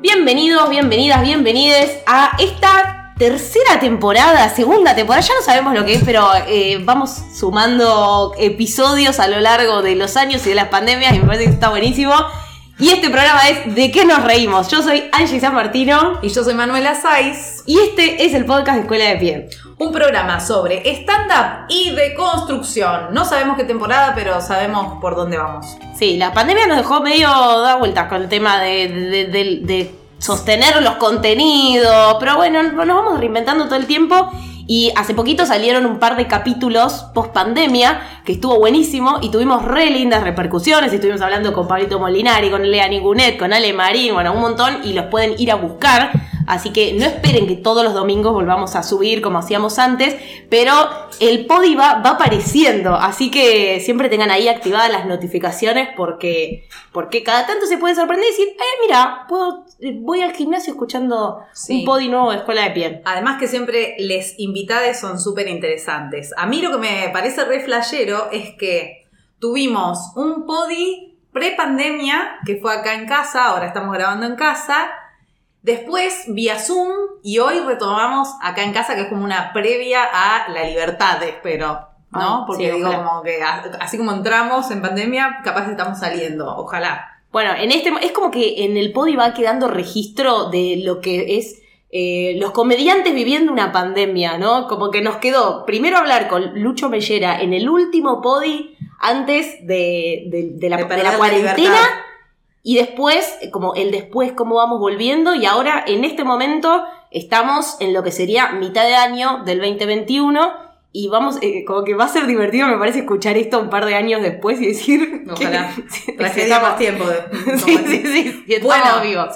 Bienvenidos, bienvenidas, bienvenides a esta tercera temporada, segunda temporada, ya no sabemos lo que es, pero eh, vamos sumando episodios a lo largo de los años y de las pandemias y me parece que está buenísimo. Y este programa es ¿De qué nos reímos? Yo soy Angie San Martino Y yo soy Manuela Saiz, y este es el podcast de Escuela de Pie. un programa sobre stand-up y de construcción. No sabemos qué temporada, pero sabemos por dónde vamos. Sí, la pandemia nos dejó medio dar vueltas con el tema de, de- de- de sostener los contenidos, pero bueno, nos vamos reinventando todo el tiempo. Y hace poquito salieron un par de capítulos post pandemia que estuvo buenísimo y tuvimos re lindas repercusiones. Estuvimos hablando con Pablito Molinari, con Lea Nigunet, con Ale Marín, bueno, un montón y los pueden ir a buscar. Así que no esperen que todos los domingos volvamos a subir como hacíamos antes, pero el podi va, va apareciendo. Así que siempre tengan ahí activadas las notificaciones porque, porque cada tanto se puede sorprender y decir, eh, mira, puedo, voy al gimnasio escuchando Sí. un podi nuevo de Escuela de Piel. Además que siempre les invitades son súper interesantes. A mí lo que me parece re flashero es que tuvimos un podi pre-pandemia, que fue acá en casa, ahora estamos grabando en casa. Después vía Zoom y hoy retomamos acá en casa, que es como una previa a la libertad, espero. ¿No? Ah, Porque sí, digo, ojalá. como que así como entramos en pandemia, capaz estamos saliendo. Ojalá. Bueno, en este es como que en el podi va quedando registro de lo que es eh, los comediantes viviendo una pandemia, ¿no? Como que nos quedó primero hablar con Lucho Mellera en el último podi antes de, de- de la, De cuarentena. libertad. Y después, como el después, cómo vamos volviendo. Y ahora, en este momento, estamos en lo que sería mitad de año del 2021. Y vamos, eh, como que va a ser divertido, me parece, escuchar esto un par de años después y decir. Ojalá. que- estamos- más tiempo. de- Sí, sí, sí, sí, Bueno. vivos.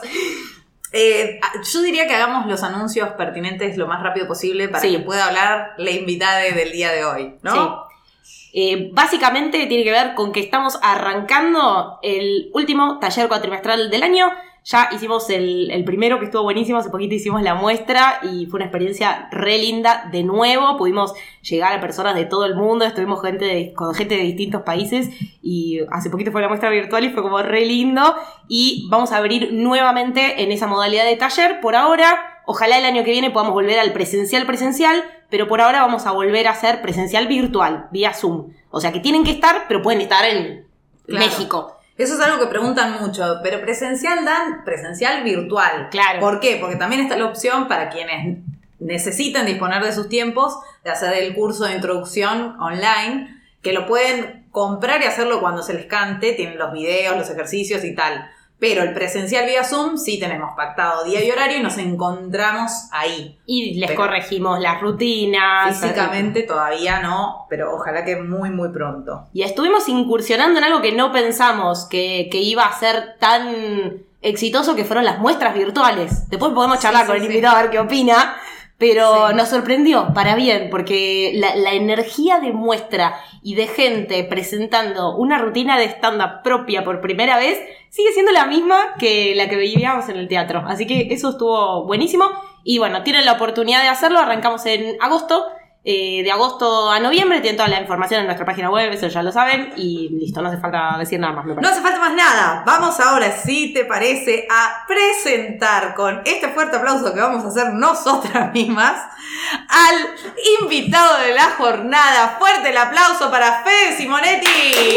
Eh, yo diría que hagamos los anuncios pertinentes lo más rápido posible para Sí. que pueda hablar la invitada del día de hoy, ¿no? Sí. Eh, básicamente tiene que ver con que estamos arrancando el último taller cuatrimestral del año. Ya hicimos el, primero que estuvo buenísimo, hace poquito hicimos la muestra y fue una experiencia re linda. De nuevo, pudimos llegar a personas de todo el mundo, estuvimos gente con gente de distintos países y hace poquito fue la muestra virtual y fue como re lindo. Y vamos a abrir nuevamente en esa modalidad de taller. Por ahora, ojalá el año que viene podamos volver al presencial presencial, pero por ahora vamos a volver a hacer presencial virtual, vía Zoom. O sea que tienen que estar, pero pueden estar en Claro. México. Eso es algo que preguntan mucho, pero presencial dan presencial virtual. Claro. ¿Por qué? Porque también está la opción para quienes necesiten disponer de sus tiempos de hacer el curso de introducción online, que lo pueden comprar y hacerlo cuando se les cante, tienen los videos, los ejercicios y tal. Pero el presencial vía Zoom sí tenemos pactado día y horario y nos encontramos ahí. Y les Pero- corregimos las rutinas. Físicamente todavía no, pero ojalá que muy, muy pronto. Y estuvimos incursionando en algo que no pensamos que, que iba a ser tan exitoso que fueron las muestras virtuales. Después podemos charlar Sí, con el sí. invitado a ver qué opina. Pero Sí. nos sorprendió, para bien, porque la, la energía de muestra y de gente presentando una rutina de stand-up propia por primera vez sigue siendo la misma que la que vivíamos en el teatro. Así que eso estuvo buenísimo. Y bueno, tienen la oportunidad de hacerlo. Arrancamos en agosto. Eh, de agosto a noviembre tienen toda la información en nuestra página web, eso ya lo saben. Y listo, no hace falta decir nada más, me No hace falta más nada. Vamos ahora, si te parece, a presentar con este fuerte aplauso que vamos a hacer nosotras mismas al invitado de la jornada. Fuerte el aplauso para Fede Simonetti.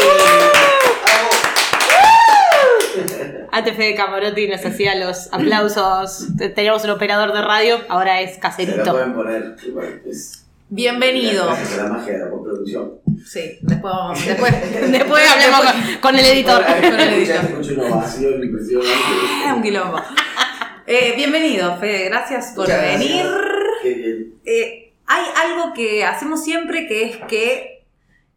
Antes Fede Camarotti nos hacía los aplausos. Teníamos un operador de radio, ahora es Se la caserito. pueden poner. igual, es- Bienvenido. Gracias a la magia de la postproducción. Sí, después vamos. Después, Después hablemos con, con el editor. Con el. Ah, un quilombo. Eh, bienvenido, Fede. Gracias por Muchas venir. Eh, hay algo que hacemos siempre que es que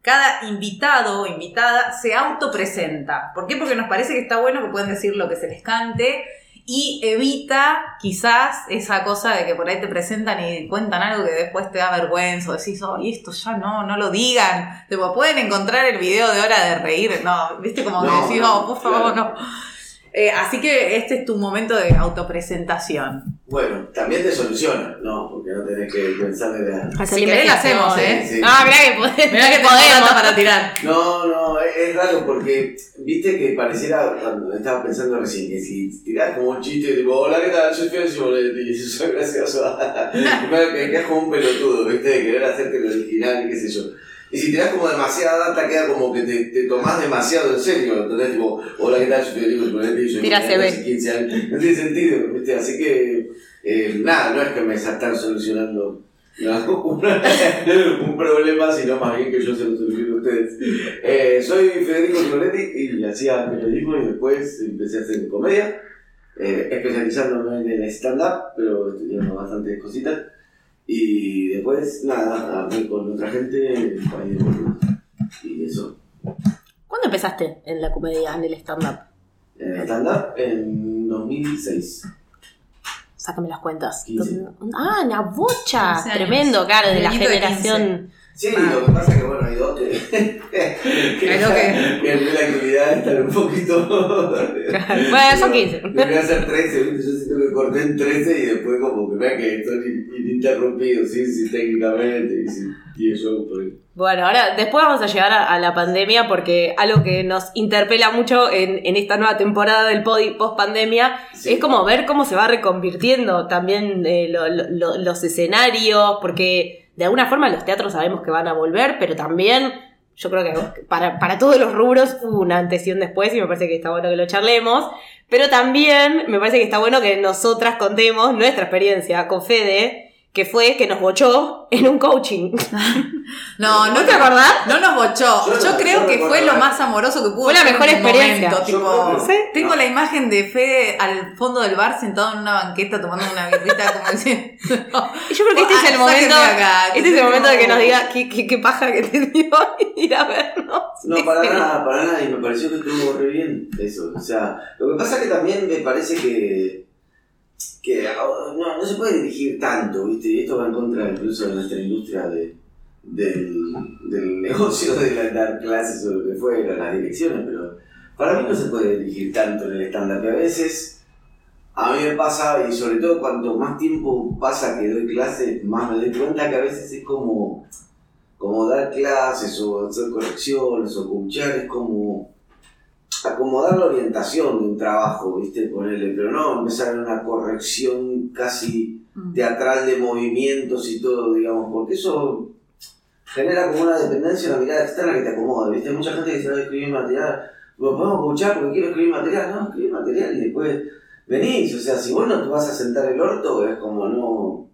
cada invitado o invitada se autopresenta. ¿Por qué? Porque nos parece que está bueno que pueden decir lo que se les cante y evita quizás esa cosa de que por ahí te presentan y cuentan algo que después te da vergüenza o decís, oh, y esto ya no, no lo digan. Tipo, pueden encontrar el video de hora de reír, no, viste como que No, decís, no, oh, por favor, no. Eh, así que este es tu momento de autopresentación. Bueno, también te soluciona, ¿no? Porque no tenés que pensar en la... Si querés la hacemos, ¿eh? Sí. Ah, mirá que podemos. Mirá que podemos. para tirar. No, no, es, es raro porque viste que pareciera cuando estaba pensando recién que si tirás como un chiste tipo, hola, ¿qué tal? Soy Fio Simonetti y soy gracioso. Primero que quedas como un pelotudo, viste, de querer hacerte lo original y qué sé yo. Y si tirás como demasiada data, queda como que te, te tomás demasiado en serio. Entonces, tipo, hola, ¿qué tal? Soy Federico Simonetti y soy Tira hace 15 años. No tiene sentido, viste. Así que, eh, nada, no es que me están solucionando no, un problema, sino más bien que yo se lo soluciono a ustedes. Eh, soy Federico Simonetti y hacía periodismo y después empecé a hacer comedia, eh, especializándome en el stand-up, pero estudiando bastantes cositas. Y después, nada, hablé con otra gente en el país de Burgos. Y eso. ¿Cuándo empezaste en la comedia, en el stand-up? En el stand-up en 2006. Sácame las cuentas. 15. Ah, una bocha. 15 años. Tremendo, claro, de la generación. Sí, Ah. lo que pasa es que bueno, hay dos que, que, dos que- la actividad están un poquito. Bueno, son 15. Debería ser 13, ¿viste? yo siento que corté en 13 y después como que vea que son in- ininterrumpidos, sí, sí, técnicamente, y sí, y yo por ahí. Bueno, ahora después vamos a llegar a, a la pandemia porque algo que nos interpela mucho en, en esta nueva temporada del podi post pandemia Sí. es como ver cómo se va reconvirtiendo también eh, lo- lo- lo- los escenarios, porque de alguna forma los teatros sabemos que van a volver, pero también yo creo que para, para todos los rubros hubo una antes y un después y me parece que está bueno que lo charlemos, pero también me parece que está bueno que nosotras contemos nuestra experiencia con Fede, que fue que nos bochó en un coaching. No, no ¿No te acordás? No nos bochó. Yo Yo, no- creo yo que fue lo más amoroso que pudo Fue la mejor experiencia. momento, tipo, Sí. Tengo No. la imagen de Fede al fondo del bar sentado en una banqueta tomando una birrita como diciendo... Y yo creo que este es el momento, acá, este es el momento de que nos diga qué, qué, qué paja que te dio ir a vernos. No, para nada, para nada, y me pareció que estuvo re bien eso. O sea, lo que pasa es que también me parece que, que ah, no, no se puede dirigir tanto, ¿viste? Y esto va en contra incluso de nuestra industria de, del, del negocio de dar clases o lo que fuera, las direcciones, pero para mí no se puede dirigir tanto en el estándar, que a veces a mí me pasa, y sobre todo cuanto más tiempo pasa que doy clases, más me doy cuenta que a veces es como como dar clases o hacer correcciones o coachar es como acomodar la orientación de un trabajo, ¿viste? Ponerle, pero no empezar en una corrección casi teatral de movimientos y todo, digamos, porque eso genera como una dependencia, una mirada externa que te acomoda, ¿viste? Hay mucha gente que se va a escribir material, lo podemos coachar porque quiero escribir material, no, escribir material y después venís, o sea, si vos no te vas a sentar el orto, es como no...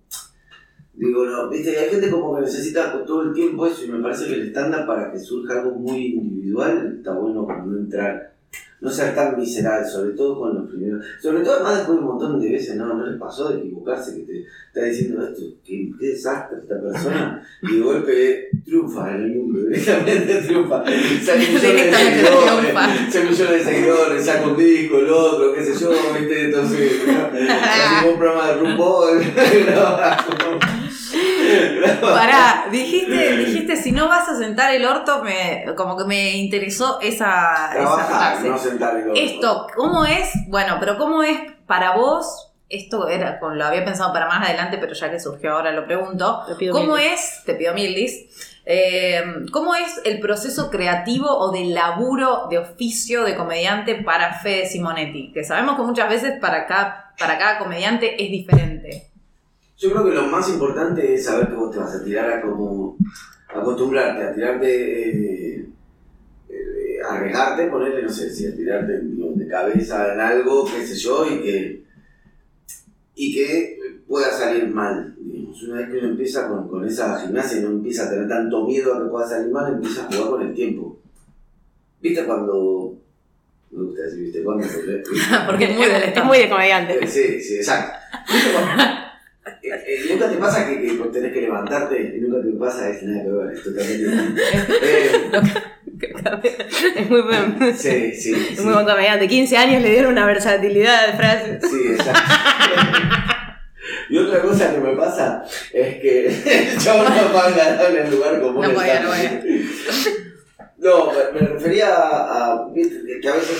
Digo, no, viste, hay gente como que necesita todo el tiempo eso y me parece que el estándar para que surja algo muy individual está bueno como no entrar, no ser tan visceral, sobre todo con los primeros, sobre todo además después de un montón de veces, no, no les pasó de equivocarse que te está diciendo esto, qué, qué desastre esta persona y de golpe triunfa en el mundo, directamente triunfa, sale millones de seguidores, sale millones de seguidores, saca un disco, el otro, qué sé yo, viste, entonces, ¿no? Hacemos un programa de RuPaul, grabamos. Pará, dijiste, dijiste, si no vas a sentar el orto, me, como que me interesó esa, esa Trabajar, frase. no sentar el orto. Esto, ¿cómo es? Bueno, pero ¿cómo es para vos? Esto era, con, lo había pensado para más adelante, pero ya que surgió ahora lo pregunto. Te pido ¿Cómo mil. es, te pido mil eh, cómo es el proceso creativo o de laburo de oficio de comediante para Fede Simonetti? Que sabemos que muchas veces para cada, para cada comediante es diferente. Yo creo que lo más importante es saber que vos te vas a tirar a como acostumbrarte a tirarte, eh, eh, a arriesgarte, ponerle, no sé, si a tirarte de cabeza en algo, qué sé yo, y que, y que pueda salir mal. digamos. Una vez que uno empieza con, con esa gimnasia y no empieza a tener tanto miedo a que pueda salir mal, empieza a jugar con el tiempo. ¿Viste cuando... Me gusta decir, ¿viste cuándo? Porque- es muy Es muy de comediante. Sí, sí, exacto. ¿Viste cuando- nunca te pasa que, que tenés que levantarte y nunca te pasa es nada que ver, es totalmente. Eh, es muy buen, Sí, sí. es sí. muy buen comediante. 15 años le dieron una versatilidad de frases. Sí, exacto. Y otra cosa que me pasa es que el chabón no va a ganar en el lugar común. No podía, no podía. No, me, me refería a, a- que a veces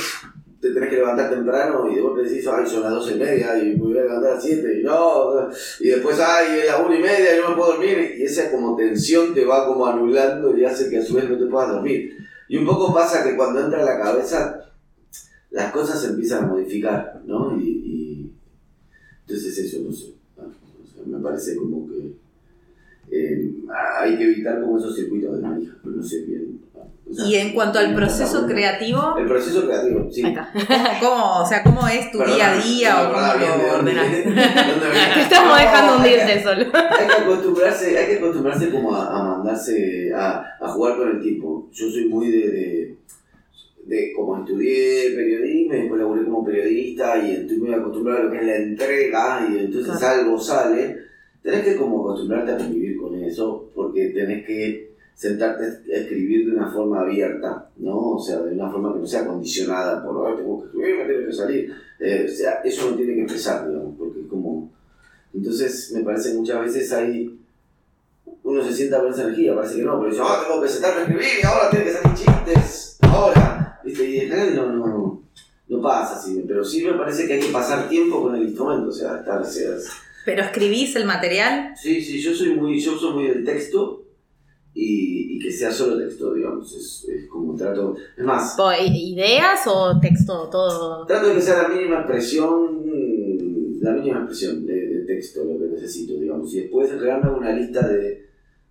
te tenés que levantar temprano y de golpe decís, ay, son las doce y media y me voy a levantar a las 7 y no, y después, ay, es las una y media y no puedo dormir y esa como tensión te va como anulando y hace que a su vez no te puedas dormir. Y un poco pasa que cuando entra a la cabeza las cosas se empiezan a modificar, ¿no? Y, y entonces eso, no sé, ah, me parece como que eh, hay que evitar como esos circuitos de manija, pero no sé bien. Y en cuanto al proceso creativo, El proceso creativo, sí. Ahí está. ¿cómo, o sea, ¿cómo es tu día a día no o cómo lo venía. Te estamos dejando hundirte solo. Hay que acostumbrarse, hay que acostumbrarse como a, a mandarse, a, a jugar con el tiempo. Yo soy muy de, de, de como estudié periodismo, y después laburé como periodista y estoy muy acostumbrado a lo que es la entrega y entonces Claro. algo sale. Tenés que como acostumbrarte a convivir con eso porque tenés que sentarte a escribir de una forma abierta, ¿no? O sea, de una forma que no sea condicionada por, "Ay, tengo que escribir, me tiene que salir. Eh, o sea, eso no tiene que empezar, digamos, porque es como... Entonces, me parece que muchas veces hay... Uno se sienta con esa energía, parece que no, pero dice, ah, tengo que sentarme a escribir ahora tiene que salir chistes, ahora. ¿Viste? Y en general no, no, no pasa así, pero sí me parece que hay que pasar tiempo con el instrumento, o sea, estar... o sea, ¿Pero escribís el material? Sí, sí, yo soy muy, yo soy muy del texto y, y que sea solo texto, digamos, es, es como trato, es más, Po- ¿Ideas o texto? Todo. trato de que sea la mínima expresión, mm, la mínima expresión de, de texto lo que necesito, digamos, y después en general me hago una lista de,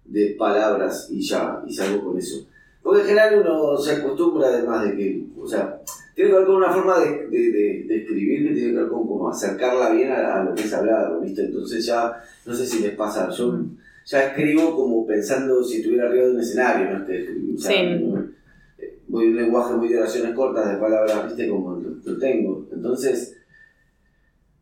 de palabras y ya, y salgo con eso. Porque en general uno se acostumbra además de que, o sea, tiene que ver con una forma de, de, de- de escribir que tiene que ver con como acercarla bien a, a lo que es hablar, ¿viste? Entonces ya, no sé si les pasa, yo ya escribo como pensando si estuviera arriba de un escenario, no es que escribo, o sea, Sí. no- eh, voy a un lenguaje muy de oraciones cortas, de palabras, ¿viste? Como lo, tengo. Entonces,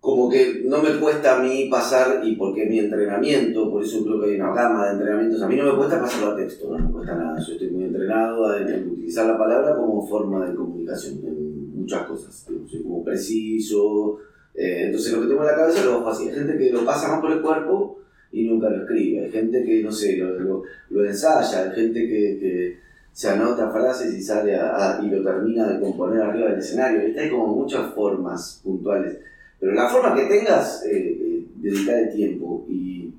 como que no me cuesta a mí pasar, y porque mi entrenamiento, por eso creo que hay una gama de entrenamientos, a mí no me cuesta pasarlo a texto, no me cuesta nada. Yo estoy muy entrenado en, en utilizar la palabra como forma de comunicación en muchas cosas. Soy como preciso. eh, entonces, lo que tengo en la cabeza lo bajo así. Hay gente que lo pasa más por el cuerpo y nunca lo escribe. Hay gente que, no sé, lo, lo, lo ensaya. Hay gente que, se anota frases y sale a- y lo termina de componer arriba del escenario. ¿viste? Hay como muchas formas puntuales. Pero la forma que tengas, eh, eh, dedicar el tiempo. Y,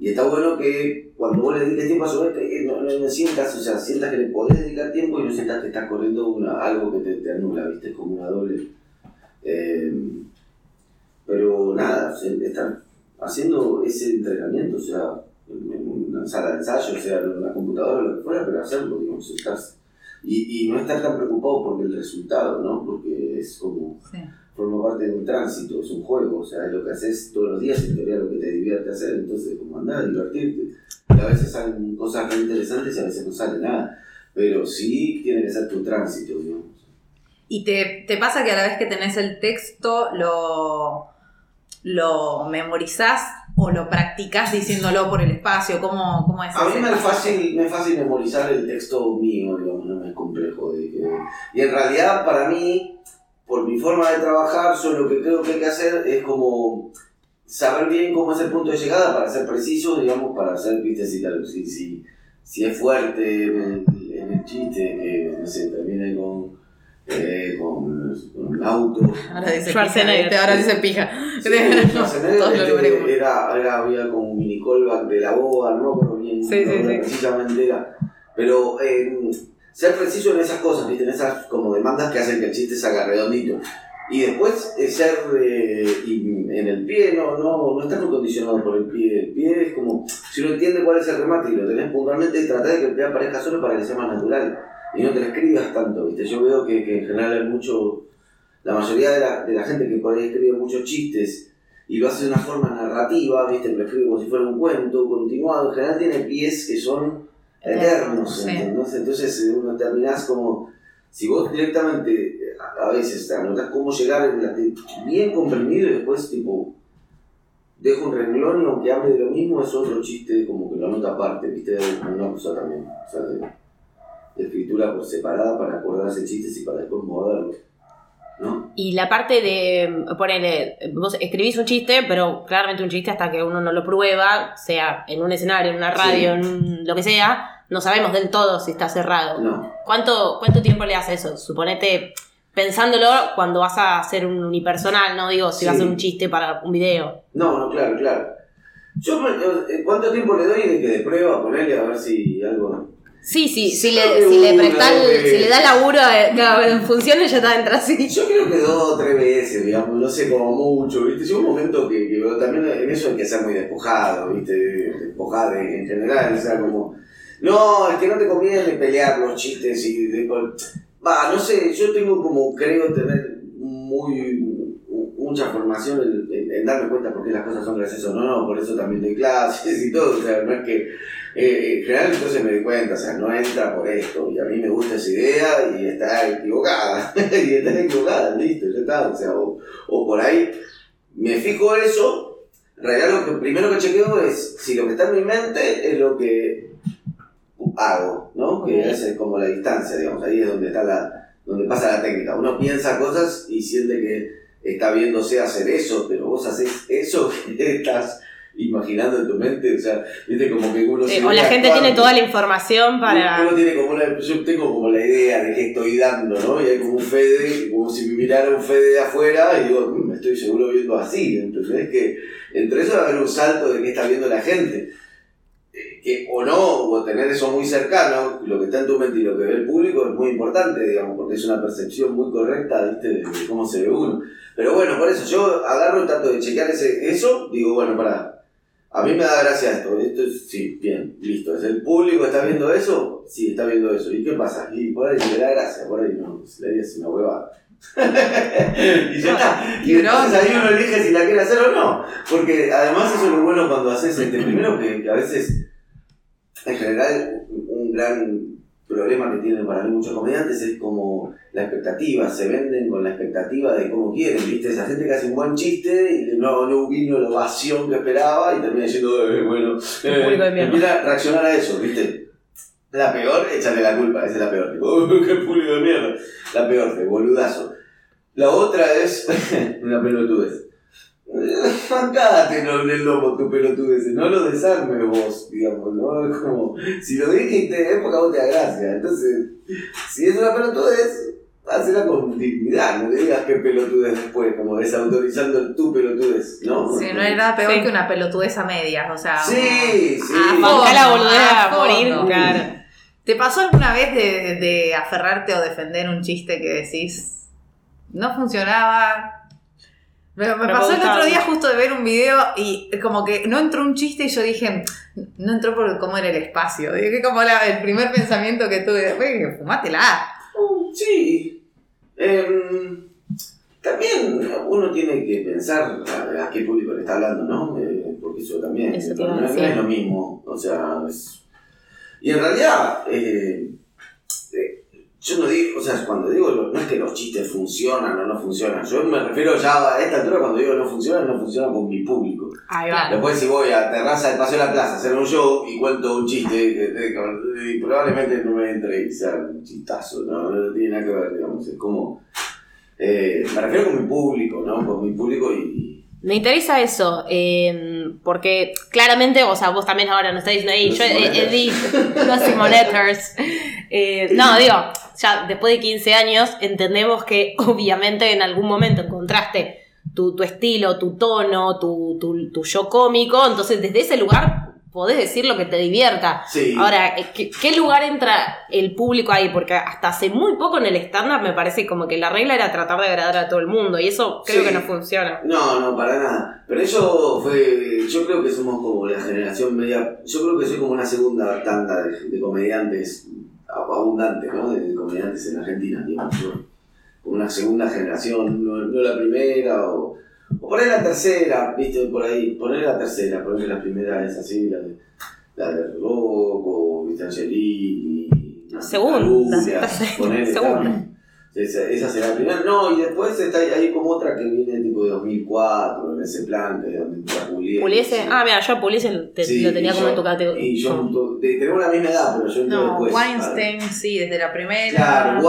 está bueno que cuando vos le dediques tiempo a su vez, no, no, sientas, o sea, sientas que le podés dedicar tiempo y no sientas que estás corriendo una, algo que te, anula, ¿viste? Es como una doble. Eh, pero nada, estar haciendo ese entrenamiento, o sea, en una sala de ensayo, o sea, en una computadora, lo que fuera, pero hacerlo, digamos, estás. Y, y no estar tan preocupado por el resultado, ¿no? Porque es como Sí. forma parte de un tránsito, es un juego, o sea, es lo que haces todos los días, en teoría lo que te divierte hacer, entonces como andar a divertirte. Y a veces salen cosas muy interesantes y a veces no sale nada, pero sí tiene que ser tu tránsito, digamos. ¿Y te, te pasa que a la vez que tenés el texto lo, lo memorizás o lo practicás diciéndolo por el espacio? ¿Cómo, cómo es A mí me es, fácil, me es fácil memorizar el texto mío, digamos, no me es complejo. de que- y en realidad para mí, por mi forma de trabajar, yo lo que creo que hay que hacer es como saber bien cómo es el punto de llegada para ser preciso, digamos, para hacer, viste, si, tal- si, si, si es fuerte en el, en el chiste, que, no sé, con, eh, con, con un auto. Ahora dice Schwarzenegger. pija, ahora dice pija. Sí, Schwarzenegger, este, era, era, había como un mini callback de la boda, no me acuerdo bien Sí, no sí, me acuerdo sí. precisamente era. Pero eh, ser preciso en esas cosas, ¿viste? en esas como demandas que hacen que el chiste salga redondito. Y después eh, ser eh, en el pie, no, no, no estar muy condicionado por el pie. El pie es como, si uno entiende cuál es el remate y lo tenés puntualmente, tratar de que el pie aparezca solo para que sea más natural. Y no te lo escribas tanto, ¿viste? Yo veo que, que en general hay mucho, la mayoría de la, de la gente que por ahí escribe muchos chistes y lo hace de una forma narrativa, ¿viste? Lo escribe como si fuera un cuento continuado, en general tiene pies que son eternos, Sí. ¿entendés? Entonces eh, uno terminás como, si vos directamente a a veces te anotás cómo llegar en la- bien comprimido y después tipo dejo un renglón y aunque hable de lo mismo es otro chiste como que lo anota aparte, ¿viste? Una cosa también. O sea, de- escritura por separada para acordarse chistes y para después moverlos. ¿No? Y la parte de, ponele, vos escribís un chiste, pero claramente un chiste hasta que uno no lo prueba, sea en un escenario, en una radio, Sí. en un- lo que sea, no sabemos del todo si está cerrado. No. ¿Cuánto, ¿Cuánto tiempo le hace eso? Suponete, pensándolo cuando vas a hacer un unipersonal, no digo si Sí. vas a hacer un chiste para un video. No, no, claro, claro. Yo, eh, ¿cuánto tiempo le doy de que de prueba ponerle a ver si algo... Sí, sí, si le, si le prestás, si le das laburo, eh, en funciones ya está dentro así. Yo creo que dos o tres veces, digamos, no sé, como mucho, ¿viste? Llega un momento que, que también en eso hay que ser muy despojado, ¿viste? Despojado en general, o sea, como... No, es que no te conviene pelear los chistes y... Va, no sé, yo tengo como, creo tener muy... mucha formación en, en- en darme cuenta por qué las cosas son graciosas o no, no, por eso también doy clases y todo, o sea, no es que... Eh, en general entonces me doy cuenta, o sea, no entra por esto, y a mí me gusta esa idea y está equivocada, y está equivocada, listo, ya está, o sea, o, o por ahí me fijo eso, en realidad lo que primero que chequeo es si lo que está en mi mente es lo que hago, ¿no? Que es como la distancia, digamos, ahí es donde está la, donde pasa la técnica, uno piensa cosas y siente que está viéndose hacer eso, pero vos haces eso que estás imaginando en tu mente, o sea, viste como que uno Sí, se o la gente actuando. tiene toda la información para... Uno tiene como una, yo tengo como la idea de qué estoy dando, ¿no? Y hay como un Fede, como si me mirara un Fede de afuera y digo, "Mm, me estoy seguro viendo así, ¿entendés? Que entre eso va a haber un salto de qué está viendo la gente. Eh, Que, o no, o tener eso muy cercano, lo que está en tu mente y lo que ve el público es muy importante, digamos, porque es una percepción muy correcta, ¿viste? De, de cómo se ve uno. Pero bueno, por eso yo agarro y trato de chequear ese, eso, digo, bueno, para a mí me da gracia esto, esto es, sí, bien, listo. ¿Es el público está viendo eso? Sí, está viendo eso. ¿Y qué pasa? Y por ahí le da gracia, por ahí no, le dice una hueva. y ya está. Y entonces ahí uno elige si la quiere hacer o no. Porque además eso es lo bueno cuando haces este primero, que, que a veces, en general, un gran problema que tienen para mí muchos comediantes es como la expectativa, se venden con la expectativa de cómo quieren, ¿viste? Esa gente que hace un buen chiste y no, no vino la ovación que esperaba y termina diciendo, eh, bueno, eh, empieza a reaccionar a eso, ¿viste? La peor, échale la culpa, esa es la peor. Tipo, "Oh, qué público de mierda. La peor, de boludazo. La otra es una pelotudez. Fancate no en el lomo tu pelotudez, no lo desarmes vos, digamos, ¿no? Es como, si lo dijiste es porque a vos te da gracia. Entonces, si es una pelotudez, hacela con dignidad, no le digas qué pelotudez después, como desautorizando tu pelotudez, ¿no? Sí, no hay nada peor Sí. que una pelotudez a medias, o sea... Sí, sí. A fondo, la boludez a a morir, claro. ¿Te pasó alguna vez de, de aferrarte o defender un chiste que decís no funcionaba? Me, pasó el otro día justo de ver un video y como que no entró un chiste y yo dije, no entró por cómo era el espacio. Dije como la- el primer pensamiento que tuve, dije, fumátela. Uh, Sí. Em, también uno tiene que pensar a, a qué público le está hablando, ¿no? Eh, porque eso también Eso no, es lo mismo. O sea, es- y en realidad, eh, eh, yo no digo, o sea, cuando digo, no es que los chistes funcionan o no funcionan. Yo me refiero ya a esta altura, cuando digo no funcionan, no funcionan con mi público. Ahí va. Después si voy a Terraza del Paseo de la Plaza a hacer un show y cuento un chiste, eh, eh, y probablemente no me entre y sea un chistazo, no, no tiene nada que ver, digamos, es como... eh, me refiero con mi público, ¿no? Con mi público y... Me interesa eso, eh, porque claramente, o sea, vos también ahora no estás diciendo, "Ey, No yo Simon eh, eh, di los Simonetters. Eh, no, digo, ya después de 15 años entendemos que obviamente en algún momento encontraste tu, tu estilo, tu tono, tu, tu, tu yo cómico, entonces desde ese lugar podés decir lo que te divierta. Sí. Ahora, eh, ¿qué, qué lugar entra el público ahí? Porque hasta hace muy poco en el stand-up me parece como que la regla era tratar de agradar a todo el mundo y eso creo Sí. que no funciona. No, no, para nada. Pero eso fue. Yo creo que somos como la generación media. Yo creo que soy como una segunda tanda de, de comediantes abundantes, ¿no? De, comediantes en Argentina, digamos. una segunda generación, no, no la primera, o, o ahí la tercera, ¿viste? Por ahí, poner la tercera, porque la primera es así, la de. La de Rocco, ¿viste? Angelini. Segunda, ponele, segunda. Está- Esa, esa será la primera. No, y después está, hay como otra que viene tipo de 2004, en ese plan, que donde entra Pugliese. Puliese. Ah, mira, yo a Puliese te- Sí, lo tenía como yo- en tu categoría. Y yo, to- de- tenemos la misma edad, pero yo entro No, después. Weinstein, sí, desde la primera. Claro,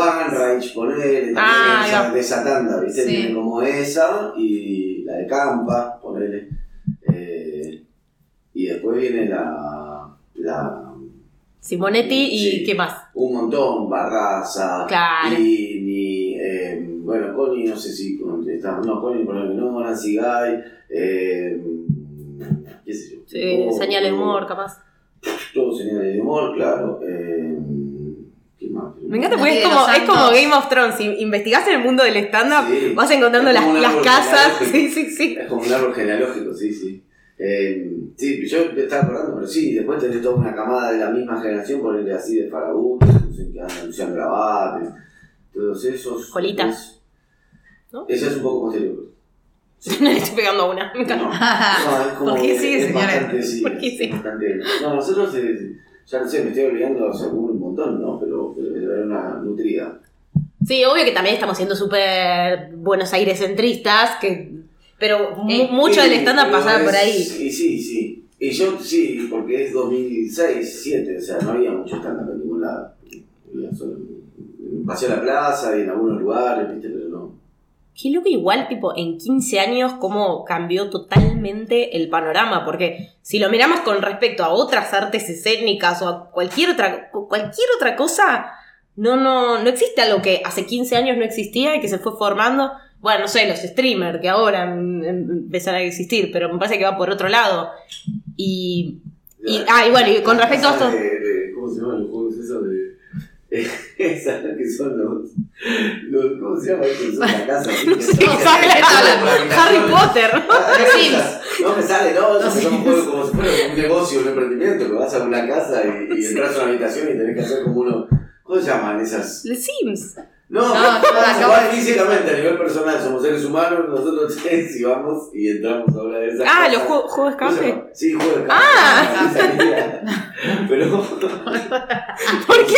ponele, también Ah, esa, de esa tanda, ¿viste? Sí. Tiene como esa y la de Campa, ponele. Eh, y después viene la. la Simonetti y Sí. ¿qué más? un montón, Barraza, Claro. eh, bueno, Connie, no sé si con- está, no, Connie, por que no, Nancy Guy, eh, qué sé yo. Sí, todo- señales de humor, capaz. Todo señales de humor, claro. Eh, ¿Qué más? Me encanta porque es como, es como. Game of Thrones. Si investigaste en el mundo del stand-up, Sí. vas encontrando las, las casas. Sí, sí, sí. Es como un árbol genealógico, sí, sí. Eh, sí, yo me estaba acordando, pero sí, después tenés toda una camada de la misma generación, ponerle así de Faragut, que andan Luciano Grabate, todos esos. Colita. Es- ¿No? Ese es un poco posterior. No le estoy pegando a una. Me encanta. No, no, es como ¿Por qué sí, ¿Por qué es sigue? bastante- No, nosotros, eh, ya no sé, me estoy olvidando seguro un montón, ¿no? Pero, pero era una nutrida. Sí, obvio que también estamos siendo súper Buenos Aires centristas, que, pero mu- Eh, mucho Sí, del stand-up pasaba es- por ahí. Y sí, sí. Y yo sí, porque es 2006, 2007, o sea, no había mucho stand-up en ningún lado. Solo Paseo de la Plaza y en algunos lugares, ¿viste? Pero no. Qué loco igual, tipo, en 15 años, cómo cambió totalmente el panorama, porque si lo miramos con respecto a otras artes escénicas o a cualquier otra, cualquier otra cosa, no, no, no existe algo que hace 15 años no existía y que se fue formando. Bueno, no sé, los streamers que ahora mm, em- empezaron a existir, pero me parece que va por otro lado. Y, y, ah, y bueno, y con respecto a esto... De- de- ¿Cómo se llaman los juegos esos de.? ¿Sabes que son los, los. ¿Cómo se llama? Que son la casa. Sí, que- sale Harry Potter. Los esas- Sims. No me sale, no, no, Los son juegos como si fuera un negocio, un emprendimiento, que vas a una casa y, y entras a una habitación y tenés que hacer como uno. ¿Cómo se llaman esas? The Sims. No, No, no, no, acabo- físicamente, a nivel personal, somos seres humanos, nosotros tres y vamos y entramos a hablar de esas Ah, cosas. los juegos de ¿Cómo se escape. Sí, juegos de escape. Ah. Pero ¿Por qué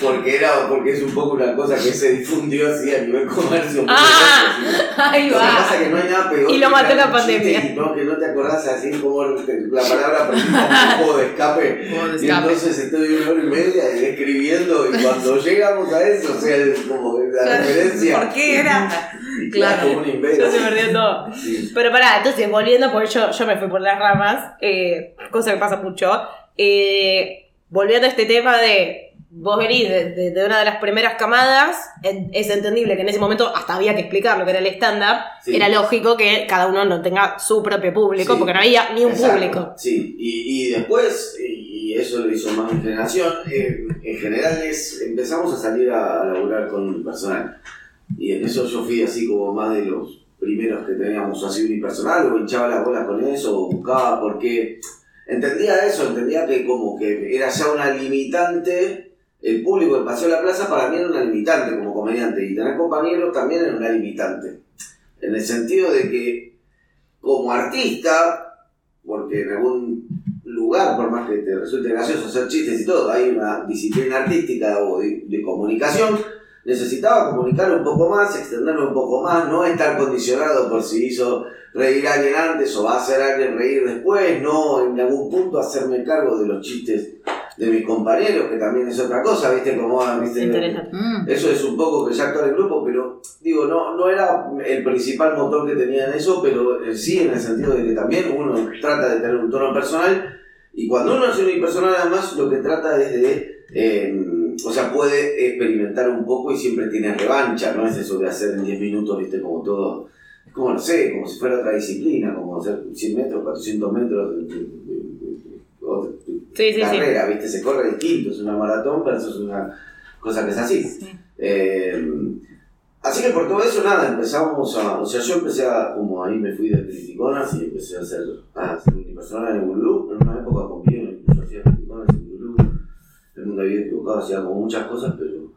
porque era, porque es un poco una cosa que se difundió así a nivel comercio. Ah, ahí Lo que va. pasa es que no hay nada peor. Y lo mató la pandemia. Y no, que no te acordás así como la palabra precisa un juego de escape. Y entonces estoy una hora y media escribiendo y cuando llegamos a eso, o sea, es como la referencia. ¿Por qué era? Claro. como un se perdió todo. Sí. Pero pará, entonces volviendo, porque yo, yo me fui por las ramas, eh, cosa que pasa mucho. eh, volviendo a este tema de vos venís de, de- de una de las primeras camadas, es entendible que en ese momento hasta había que explicar lo que era el stand-up. Sí. Era lógico que cada uno no tenga su propio público, Sí. porque no había ni un Exacto, público. Sí, y, y después, y, eso lo hizo más mi generación, eh, en general es, empezamos a salir a, laburar con unipersonal. Y en eso yo fui así como más de los primeros que teníamos así unipersonal, o hinchaba las bolas con eso, o buscaba, porque entendía eso, entendía que como que era ya una limitante, el público del Paseo de la Plaza para mí era una limitante como comediante, y tener compañeros también era una limitante. En el sentido de que como artista, porque en algún lugar, por más que te resulte gracioso hacer chistes y todo, hay una disciplina artística o de comunicación, necesitaba comunicar un poco más, extenderlo un poco más, no estar condicionado por si hizo reír a alguien antes o va a hacer a alguien reír después, no en algún punto hacerme cargo de los chistes de mis compañeros, que también es otra cosa, viste, como, ah, viste. Mm. eso es un poco que ya actúa en grupo, pero digo, no, no era el principal motor que tenía en eso, pero eh, sí en el sentido de que también uno trata de tener un tono personal y cuando uno es unipersonal además lo que trata es de, eh, o sea, puede experimentar un poco y siempre tiene revancha, no es eso de hacer en 10 minutos, viste, como todo, es como, no sé, como si fuera otra disciplina, como hacer 100 metros, 400 metros de, de- de- de- otra Sí, sí, sí. carrera, viste, se corre distinto, es una maratón versus una cosa que es así. Eh, así que por todo eso, nada, empezamos a. O sea, yo empecé a. Como ahí me fui de criticonas y empecé a hacer. A hacer unipersonal en Gurulú. En una época con bien, incluso hacía criticonas en Gurulú. El mundo había equivocado, hacía como muchas cosas, pero.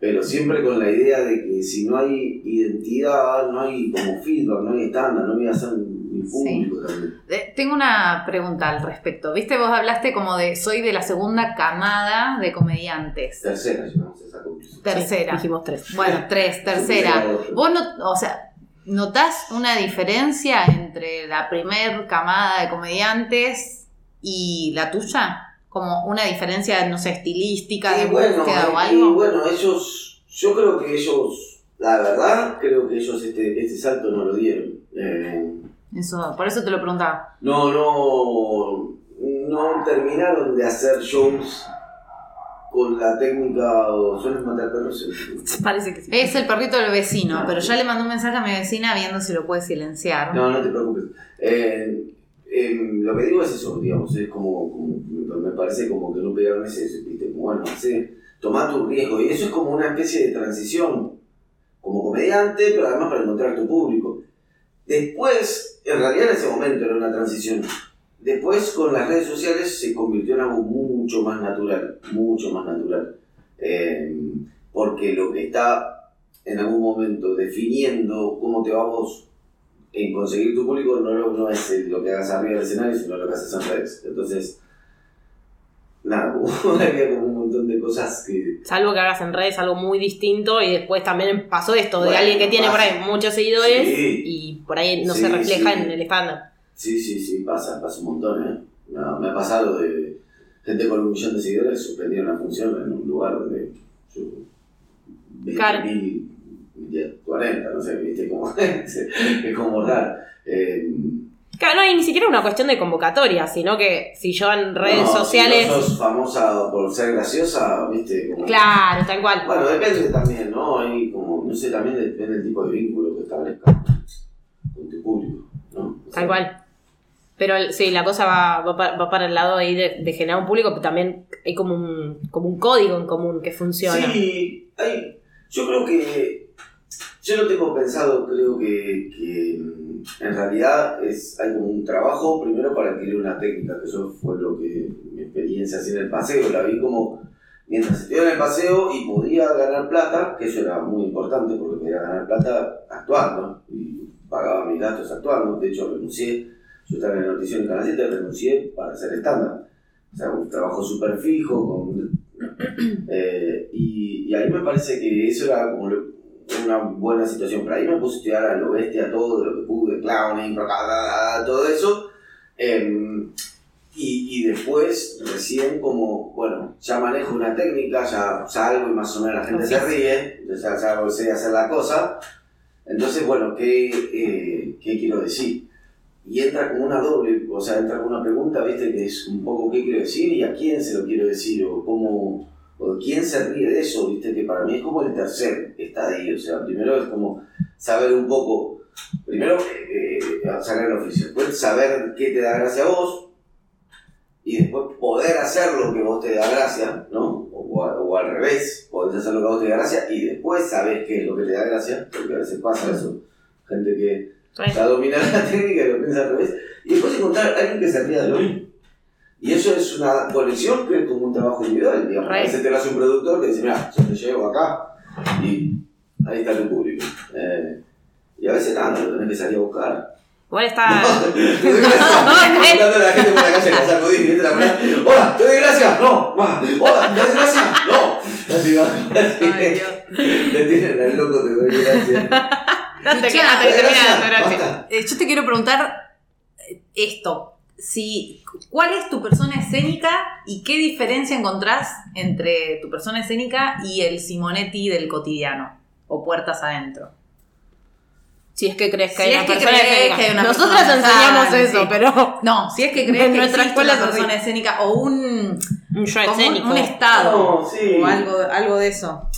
Pero siempre con la idea de que si no hay identidad, no hay como feedback, no hay estándar, no voy a ser mi público también. Eh, Tengo una pregunta al respecto. Viste, vos hablaste como de soy de la segunda camada de comediantes. Tercera, llegamos a esa conclusión. Tercera. Sí, dijimos tres. Bueno, tres, tercera. Vos no, o sea, ¿notás una diferencia entre la primer camada de comediantes y la tuya? Como una diferencia, no sé, estilística, de Y bueno, búsqueda o y algo. bueno, ellos, yo creo que ellos, la verdad, creo que ellos este, este salto no lo dieron. Eh, Eso, por eso te lo preguntaba. no, no, no terminaron de hacer shows con la técnica o suelen matar perros. Parece que sí. Es el perrito del vecino, pero ya le mandé un mensaje a mi vecina viendo si lo puede silenciar. No, no te preocupes. Eh, eh, lo que digo es eso, digamos, es como, me parece como que no pegaron ese, viste, bueno, hace, toma tu riesgo, y eso es como una especie de transición, como comediante, pero además para encontrar tu público. Después, en realidad en ese momento era una transición. Después con las redes sociales se convirtió en algo mucho más natural, mucho más natural. Eh, porque lo que está en algún momento definiendo cómo te va vos en conseguir tu público no, lo- no es lo que hagas arriba del escenario, sino lo que haces en redes. Entonces, nada, había como un montón de cosas que... Salvo que hagas en redes algo muy distinto y después también pasó esto de Bueno, alguien que tiene por pasa. ahí muchos seguidores Sí. y por ahí no Sí, se refleja sí. en el estándar. Sí, sí, sí, pasa, pasa un montón, ¿eh? No, me ha pasado de gente con un millón de seguidores suspendieron una función en un lugar donde yo... Claro. 20, 40, no sé, viste, como, es como raro. Eh, Claro, no hay ni siquiera una cuestión de convocatoria, sino que si yo en redes no, sociales. Si no sos famosa por ser graciosa, viste, como... Claro, tal cual. Bueno, depende también, ¿no? Hay como, no sé, también depende del tipo de vínculo que establezcas con tu público, ¿no? O sea, Tal cual. Pero sí, la cosa va, va, pa- va para el lado ahí de, de generar un público, pero también hay como un, como un código en común que funciona. Sí, hay, yo creo que, yo lo tengo pensado, creo que, que mm, en realidad es, hay como un trabajo primero para adquirir una técnica, que eso fue lo que mi experiencia así en el paseo, la vi como mientras estuve en el paseo y podía ganar plata, que eso era muy importante porque podía ganar plata actuando y pagaba mis gastos actuando, de hecho renuncié, yo estaba en el noticiero en Canal 7, renuncié para hacer estándar. O sea, un trabajo súper fijo, con, eh, y, y ahí me parece que eso era como lo- una buena situación. Pero ahí me puse a estudiar a lo bestia todo, de lo que pude, clowning, todo eso. Em, y, y después, recién como, bueno, ya manejo una técnica, ya salgo y más o menos la gente se ríe, ya, ya sé hacer la cosa. Entonces, bueno, ¿qué, eh, ¿qué quiero decir? Y entra como una doble, o sea, entra como una pregunta, ¿viste? Que es un poco qué quiero decir y a quién se lo quiero decir, o cómo, o quién se ríe de eso, ¿viste? Que para mí es como el tercer estadio, o sea, primero es como saber un poco, primero eh, eh, sacar el oficio, después saber qué te da gracia a vos, y después poder hacer lo que vos te da gracia, ¿no? O, a- o al revés, podés hacer lo que a vos te da gracia y después sabés qué es lo que te da gracia, porque a veces pasa eso, gente que Sí. ya domina la técnica y lo piensa al revés, y después encontrar a alguien que se ría de lo mismo. Y eso es una conexión que es como un trabajo individual, digamos. A veces te lo hace un productor que dice, mira, yo te llevo acá y ahí está tu público. Eh, y a veces nada, lo tenés que salir a buscar. Igual está. Te doy gracias. Buscando a la gente por la calle, la sacudís, ¿viste la verdad? Hola, ¿te doy gracias? No. Hola, ¿te doy gracias? No. Así va. Le tienen al loco, te doy gracias. Hasta que, termina gracias, la gracia. basta. Eh, yo te quiero preguntar esto. Si, ¿Cuál es tu persona escénica y qué diferencia encontrás entre tu persona escénica y el Simonetti del cotidiano? O puertas adentro. Si es que crees que Si hay es una que persona crees escénica. que hay una Nosotras persona enseñamos eso, sí. pero. No, si es que En crees que nuestra escuela una persona así. escénica o un, Un estado sí. o algo, algo de eso.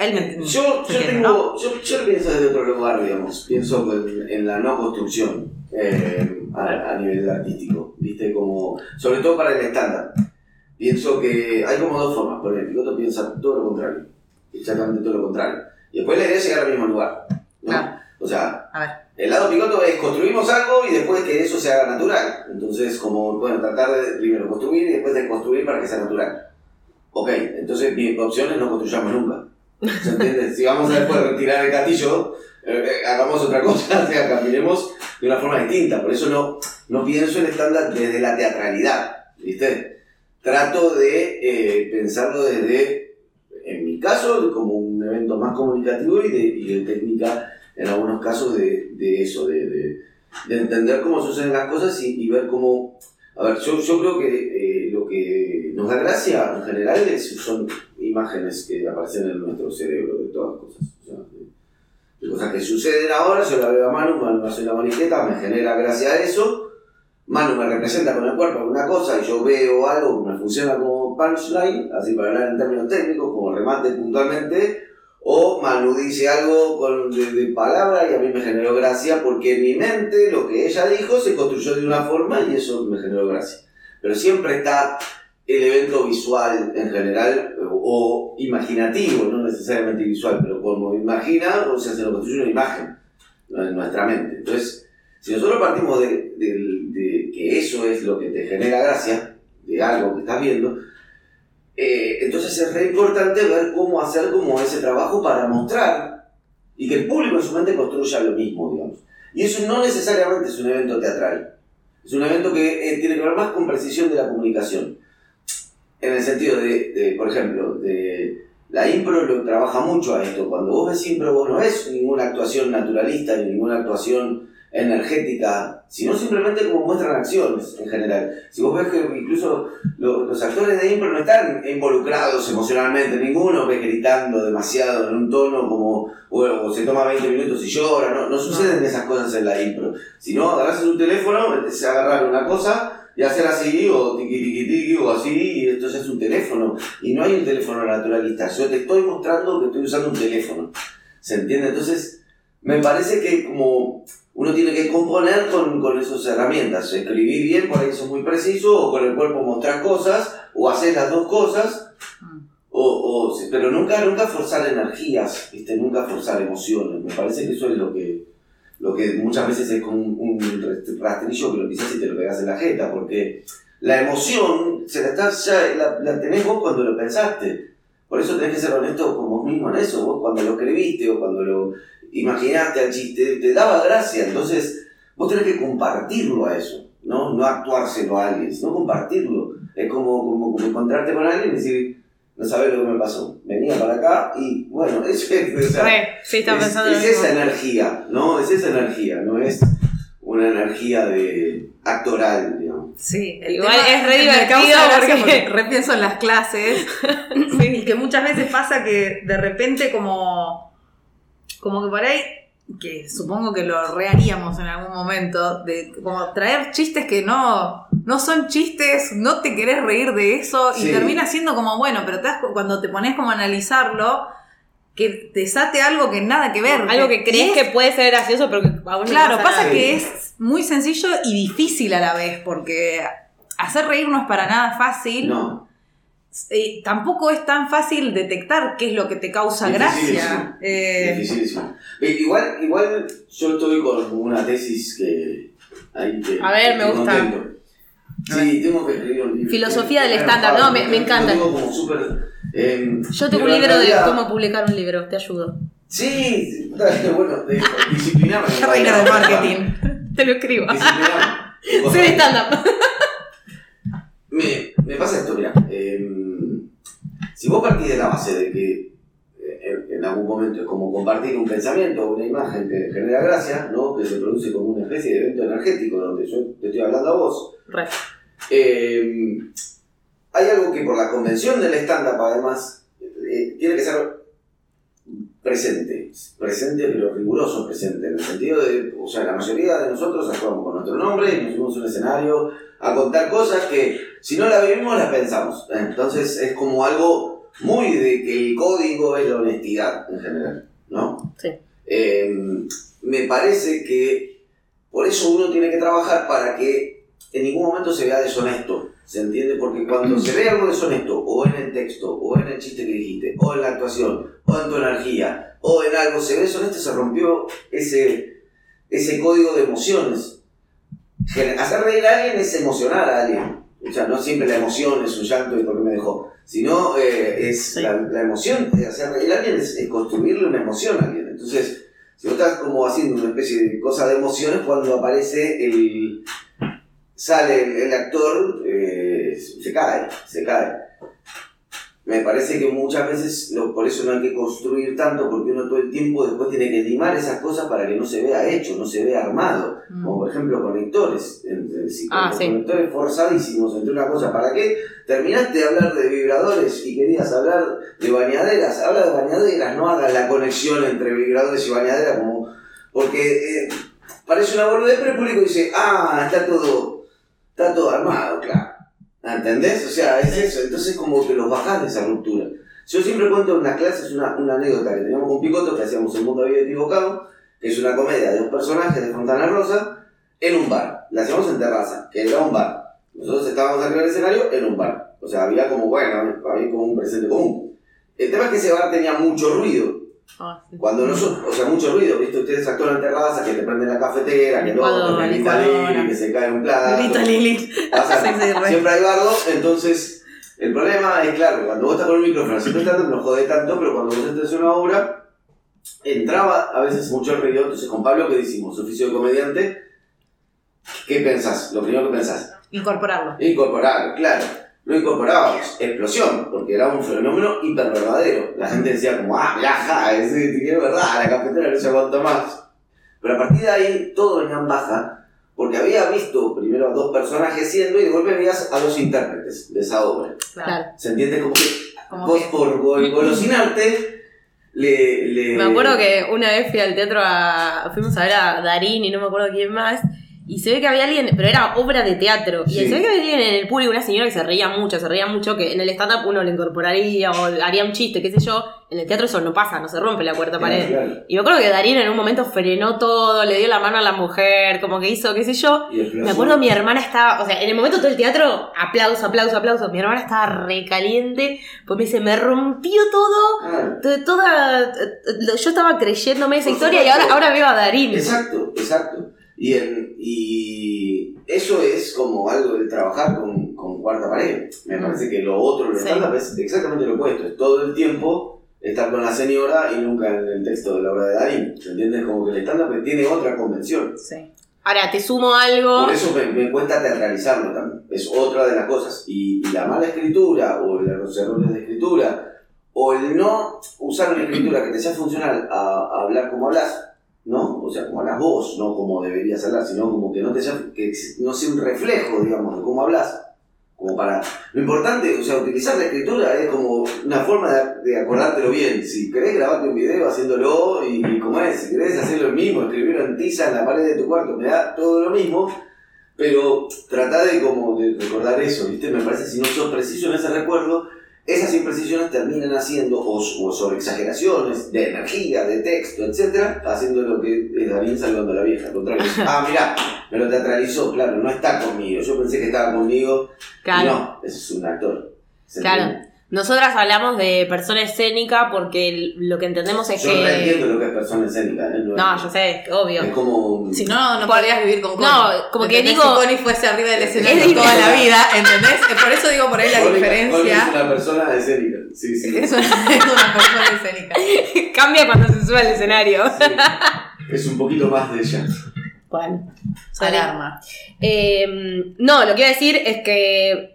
Él me entiende. Yo, tengo, yo, yo lo pienso desde otro lugar, digamos. Pienso en, en la no construcción eh, a, a nivel artístico. ¿Viste? Como, sobre todo para el estándar. Pienso que hay como dos formas. Por el piloto piensa todo lo contrario. Exactamente todo lo contrario. Y después la idea es llegar al mismo lugar. ¿no? Claro. O sea, A ver. el lado piloto es construimos algo y después que eso se haga natural. Entonces, como, bueno, tratar de primero construir y después de construir para que sea natural. Ok, entonces mi opción es no construyamos nunca. ¿Se entiende? Si vamos a después retirar el castillo, hagamos otra cosa, o sea, caminemos de una forma distinta. Por eso no, no pienso el estándar desde la teatralidad, ¿viste? Trato de eh, pensarlo desde, en mi caso, como un evento más comunicativo y de, y de técnica, en algunos casos, de, de eso, de, de- de entender cómo suceden las cosas y, y ver cómo... A ver, yo, yo creo que eh, lo que nos da gracia en general es- son imágenes que aparecen en nuestro cerebro de todas las cosas. Cosas que suceden ahora, yo la veo a Manu, Manu hace una maniqueta, me genera gracia eso, Manu me representa con el cuerpo alguna cosa y yo veo algo que me funciona como punchline, así para hablar en términos técnicos, como remate puntualmente, o Manu dice algo con, de, de palabra y a mí me generó gracia porque en mi mente lo que ella dijo se construyó de una forma y eso me generó gracia. Pero siempre está el evento visual en general o imaginativo, no necesariamente visual, pero como imagina, o sea, se nos construye una imagen en nuestra mente. Entonces, si nosotros partimos de, de- de que eso es lo que te genera gracia, de algo que estás viendo, eh, entonces es re importante ver cómo hacer como ese trabajo para mostrar y que el público en su mente construya lo mismo, digamos. Y eso no necesariamente es un evento teatral. Es un evento que eh, tiene que ver más con precisión de la comunicación. En el sentido de, de, por ejemplo, de la impro lo trabaja mucho a esto. Cuando vos ves impro, vos no ves ninguna actuación naturalista ni ninguna actuación energética, sino simplemente como muestran acciones en general. Si vos ves que incluso lo- los actores de impro no están involucrados emocionalmente, ninguno ve gritando demasiado en un tono como, o, o se toma 20 minutos y llora, no, no suceden esas cosas en la impro. Si no, agarras tu teléfono, se agarrar una cosa y hacer así, o tiqui tiqui tiqui, o así, y ya es un teléfono. Y no hay un teléfono naturalista. Yo te estoy mostrando que estoy usando un teléfono. ¿Se entiende? Entonces, me parece que como uno tiene que componer con, con esas herramientas. Escribir bien, por ahí eso es muy preciso, o con el cuerpo mostrar cosas, o hacer las dos cosas, o, o- pero nunca, nunca forzar energías, ¿viste? nunca forzar emociones. Me parece que eso es lo que, lo que muchas veces es como un, un rastrillo que lo pisas y te lo pegas en la jeta, porque la emoción se la, ya, la, la tenés vos cuando lo pensaste. Por eso tenés que ser honesto con vos mismo en eso. Vos cuando lo escribiste o cuando lo imaginaste al chiste, te daba gracia. Entonces, vos tenés que compartirlo a eso. No, no actuárselo a alguien, sino compartirlo. Es como, como, como encontrarte con alguien y decir, no sabes lo que me pasó. Venía para acá y bueno, es, es, o sea, Re, sí, estaba es, pensando es esa energía, ¿no? Es esa energía, no es una energía de actoral, digamos. Sí, el Igual tema es re divertido gracia porque- repienso en las clases y que muchas veces pasa que de repente como como que por ahí que supongo que lo reharíamos en algún momento de como traer chistes que no no son chistes, no te querés reír de eso y termina siendo como bueno, pero te das cu- cuando te pones como a analizarlo que te sate algo que nada que ver, Algo que crees es- que puede ser gracioso, pero que a vos no Claro, te pasa nada. que es muy sencillo y difícil a la vez, porque hacer reír no es para nada fácil. No, Eh, tampoco es tan fácil detectar qué es lo que te causa gracia. Eh, dificilísimo. Eh, Igual, igual yo estoy con una tesis que... Ahí que A ver, me gusta. contento. Sí, tengo que escribir un libro. Filosofía del estándar, no, me- encanta. tengo como súper... eh, Yo tengo un libro de cómo publicar un libro, te ayudo. Sí, bueno, de, discipliname. reina de marketing. Te lo escribo. Soy de stand-up. Me, me pasa esto, mira. Si vos partís de la base de que eh, en, algún momento es como compartir un pensamiento o una imagen que genera gracia, ¿no? que se produce como una especie de evento energético donde yo te estoy hablando a vos, eh, hay algo que por la convención del stand-up además eh, tiene que ser presente, presente pero riguroso presente, en el sentido de, o sea, la mayoría de nosotros actuamos con nuestro nombre y nos subimos a un escenario a contar cosas que si no la vivimos las pensamos. Entonces es como algo muy de que el código es la honestidad en general, ¿no? Sí. Eh, me parece que por eso uno tiene que trabajar para que en ningún momento se vea deshonesto. ¿Se entiende? Porque cuando se ve algo deshonesto, o en el texto, o en el chiste que dijiste, o en la actuación, o en tu energía, o en algo, se ve deshonesto, se rompió ese, ese código de emociones. Hacer reír a alguien es emocionar a alguien. O sea, no siempre la emoción es un llanto y por qué me dejó, sino eh, es Sí. la, la emoción de hacer reír a alguien es, es construirle una emoción a alguien. Entonces, si vos estás como haciendo una especie de cosa de emociones, cuando aparece el. sale el, el actor, eh, se cae, se cae. Me parece que muchas veces lo- por eso no hay que construir tanto, porque uno todo el tiempo después tiene que limar esas cosas para que no se vea hecho, no se vea armado. Como por ejemplo conectores, entre- si- Ah, sí. conectores forzadísimos entre una cosa. ¿Para qué? Terminaste de hablar de vibradores y querías hablar de bañaderas. Habla de bañaderas, no hagas la conexión entre vibradores y bañaderas como. Porque eh, parece una boludez, pero el público dice, ah, está todo, está todo armado, claro. ¿Entendés? O sea, es eso. Entonces como que los bajás de esa ruptura. Yo siempre cuento en las clases una, una anécdota que teníamos con Picoto, que hacíamos El Mundo Había Equivocado, que es una comedia de dos personajes de Fontana Rosa, en un bar. La hacíamos en terraza, que era un bar. Nosotros estábamos arriba del escenario en un bar. O sea, había como, bueno, había como un presente común. El tema es que ese bar tenía mucho ruido. Ah, sí. Cuando nosotros, o sea, mucho ruido, ¿viste? Ustedes actúan en terraza, que te prenden la cafetera, que todo, Licuadora, que licuadora. Lili, que se cae un plato. Grita Lili. Siempre hay bardo, entonces el problema es claro, cuando vos estás con un micrófono siempre estando no jode tanto, pero cuando vos estás en una obra, entraba a veces mucho ruido, entonces con Pablo que decimos, oficio de comediante, ¿qué pensás? Lo primero que pensás, Incorporarlo. incorporar, claro. Lo incorporábamos, explosión, porque era un fenómeno hiper verdadero. La gente decía como, ah, mirá, ja, es, es verdad, la cafetera no se aguanta más. Pero a partir de ahí todo venía en baja, porque había visto primero a dos personajes siendo y de golpe veías a dos intérpretes de esa obra. Claro. ¿Se entiende? Como que Como vos que- por gol- golosinarte le, le... Me acuerdo que una vez fui al teatro a. Fuimos a ver a Darín y no me acuerdo quién más. Y se ve que había alguien, pero era obra de teatro. Y se ve que había alguien en el público, una señora que se reía mucho, se reía mucho, que en el stand-up uno le incorporaría o haría un chiste, qué sé yo. En el teatro eso no pasa, no se rompe la cuarta pared. claro. Y me acuerdo que Darín en un momento frenó todo, le dio la mano a la mujer, como que hizo, qué sé yo. Me acuerdo mi hermana estaba, o sea, en el momento todo el teatro, aplauso, aplauso, aplauso. Mi hermana estaba recaliente, pues me dice, me rompió todo. To- Toda, yo estaba creyéndome esa Por historia y ahora veo a Darín. Exacto, exacto. Y, en, y eso es como algo de trabajar con, con cuarta pared. Me parece que lo otro, el Sí. es exactamente lo opuesto. Es todo el tiempo estar con la señora y nunca en el texto de la obra de Darín. ¿Se entiende? Como que el stand-up tiene otra convención. Sí. Ahora te sumo algo. Por eso me, me cuesta teatralizarlo también. Es otra de las cosas. Y, y la mala escritura, o los errores de escritura, o el no usar una escritura que te sea funcional a, a hablar como hablas, ¿no? O sea, como hablas vos, no como deberías hablar, sino como que no te sea, que no sea un reflejo, digamos, de cómo hablas. Como para. Lo importante, o sea, utilizar la escritura es como una forma de, acordártelo bien. Si querés grabarte un video haciéndolo y, y como es, si querés hacerlo mismo, escribirlo en tiza en la pared de tu cuarto, me da todo lo mismo. Pero trata de como de recordar eso, ¿viste? Me parece si no sos preciso en ese recuerdo, esas imprecisiones terminan haciendo, o, o sobre exageraciones de energía, de texto, etcétera, haciendo lo que es Darín salvando a la vieja. Al contrario, ah, mirá, me lo teatralizó, claro, no está conmigo. Yo pensé que estaba conmigo. Claro. No, ese es un actor. ¿Se Claro. entiende? Nosotras hablamos de persona escénica porque lo que entendemos es Yo no entiendo que. lo que es persona escénica. ¿eh? No, yo sé, obvio. Es como. Si no, no podrías vivir con Connie. No, como que digo- Si Connie fuese arriba del Es escenario diferente. toda la vida, ¿entendés? Por eso digo por ahí la Connie- Connie es diferencia. una persona escénica. Sí, sí. Es una, es una persona escénica. Cambia cuando se sube al escenario. Sí. Es un poquito más de ella. Alarma. Eh, no, lo que iba a decir es que, eh,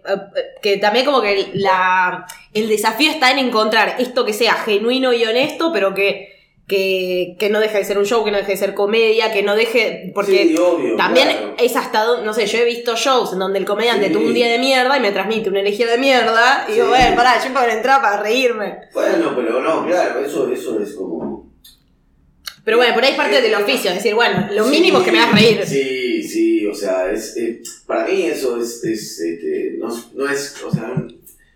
que también como que la, el desafío está en encontrar esto que sea genuino y honesto, pero que, que, que no deje de ser un show, que no deje de ser comedia, que no deje... Porque Sí, obvio, también claro. es hasta, donde- no sé, yo he visto shows en donde el comediante Sí. tuvo un día de mierda y me transmite una energía de mierda y digo, Sí. bueno, pará, yo pago la entrada para reírme. Bueno, pero no, claro, eso, eso es como. Pero bueno, por ahí es parte del oficio, es decir, bueno, lo Sí, mínimo es que me hagas reír. Sí, sí, o sea, es, eh, para mí eso es, es este, no, no es, o sea,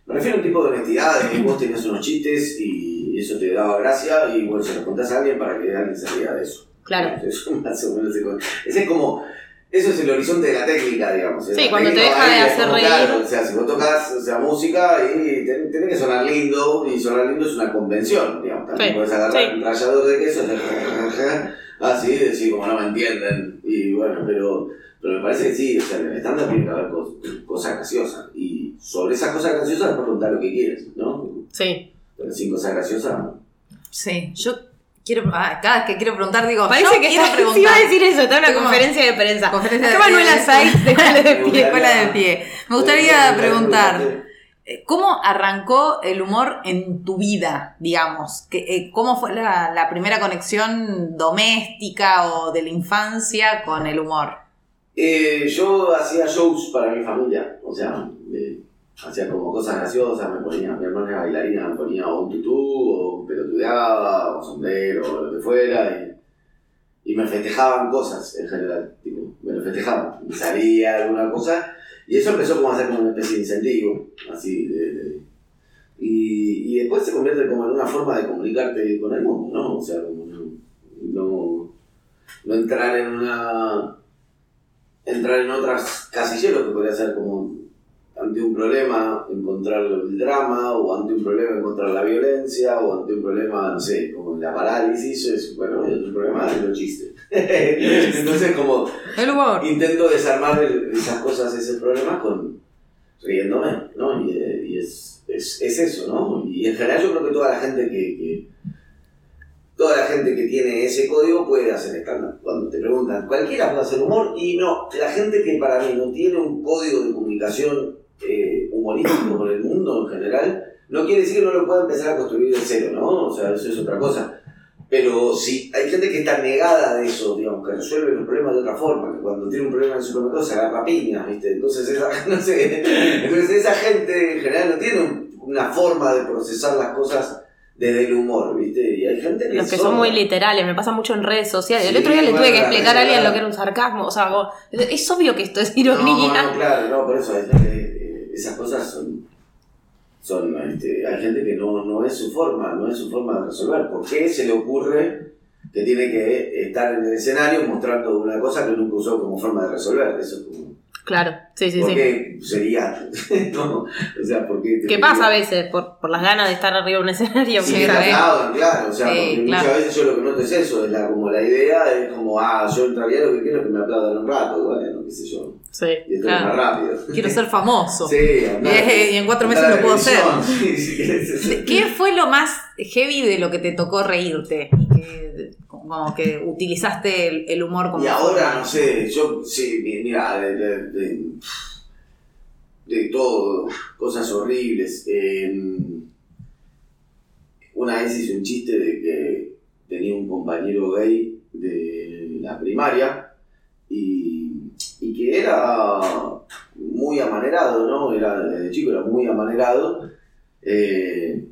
me refiero a un tipo de honestidad, de que vos tenías unos chistes y eso te daba gracia y bueno, se lo contás a alguien para que alguien se ría de eso. Claro. Eso, más o menos es- ese es como, eso es el horizonte de la técnica, digamos. Sí, La cuando te deja de hacer reír. claro, o sea, si vos tocas o sea, música y ten- tiene que sonar lindo, y sonar lindo es una convención, digamos. También Sí, puedes agarrar sí. un rallador de queso, así, decir como no me entienden. Y bueno, pero, pero me parece que sí, o sea, en el estándar tiene que haber cos- cosas graciosas. Y sobre esas cosas graciosas después preguntar lo que quieres, ¿no? Sí. Pero sin cosas graciosas, Sí, yo quiero. ah, cada vez que quiero preguntar, digo, Parece yo que quiero está, preguntar. sí iba a decir eso, está en una conferencia de prensa. Conferencia de- Manuela Saiz de de Pie. de pie. Me gustaría preguntar. Eh, ¿Cómo arrancó el humor en tu vida, digamos? ¿Qué- eh, ¿Cómo fue la, primera conexión doméstica o de la infancia con el humor? Eh, yo hacía shows para mi familia, o sea, hacía como cosas graciosas, me ponía, mi hermana era bailarina, me ponía un tutú, o pelotudeaba, o sombrero, o lo que fuera, y, me festejaban cosas en general, tipo, me lo festejaban, salía alguna cosa, y eso empezó como a ser como una especie de incentivo, así, de- de- y, y después se convierte como en una forma de comunicarte con el mundo, ¿no? O sea, como no, no, entrar en una entrar en otras casilleros que podría ser como ante un problema encontrar el drama o ante un problema encontrar la violencia o ante un problema, no sé, como la parálisis, es, bueno, y otro problema es los chistes. Entonces como El humor. intento desarmar el- esas cosas, ese problema con riéndome, ¿no? Y, y es, es, es eso, ¿no? Y en general yo creo que toda la gente que, que- toda la gente que tiene ese código puede hacer stand Cuando te preguntan, cualquiera puede hacer humor, y no, la gente que para mí no tiene un código de comunicación eh, humorístico con el mundo en general, no quiere decir que no lo pueda empezar a construir de cero, ¿no? O sea, eso es otra cosa. Pero sí, hay gente que está negada de eso, digamos, que resuelve los problemas de otra forma, que cuando tiene un problema en el supermercado se agarra piñas, ¿viste? Entonces esa, no sé, entonces esa gente en general no tiene un- una forma de procesar las cosas desde el humor, ¿viste? Y hay gente que, Los que son muy literales, me pasa mucho en redes sociales. El otro día le tuve que explicar a alguien lo que era un sarcasmo. O sea, como, es obvio que esto es No, ironía. no, claro, no, por eso eh, esas cosas son, son este, hay gente que no, no es su forma, no es su forma de resolver. ¿Por qué se le ocurre que tiene que estar en el escenario mostrando una cosa que nunca usó como forma de resolver? Eso es como, Claro, sí, sí, ¿por sí. qué sería? no, o sea, ¿por qué? ¿Qué pasa a veces? Por, por las ganas de estar arriba de un escenario. Sí, que- ¿sabes? claro, claro, o sea, Sí, porque claro. muchas veces yo lo que noto es eso, es la, como la idea es como, ah, yo en realidad lo que quiero es que me aplaudan un rato, bueno, qué sé yo, Sí. y esto Claro. es más rápido. Quiero ser famoso. Sí, andar- Y- y en cuatro meses lo puedo. Sí, sí, sí. ¿Qué fue lo más heavy de lo que te tocó reírte? Y que, como que utilizaste el, el humor como Y ahora, forma? no sé, yo, sí, mi- mira, de, de, de- de todo, cosas horribles. Eh, una vez hice un chiste de que tenía un compañero gay de la primaria y, y que era muy amanerado, ¿no? Era, desde chico era muy amanerado eh,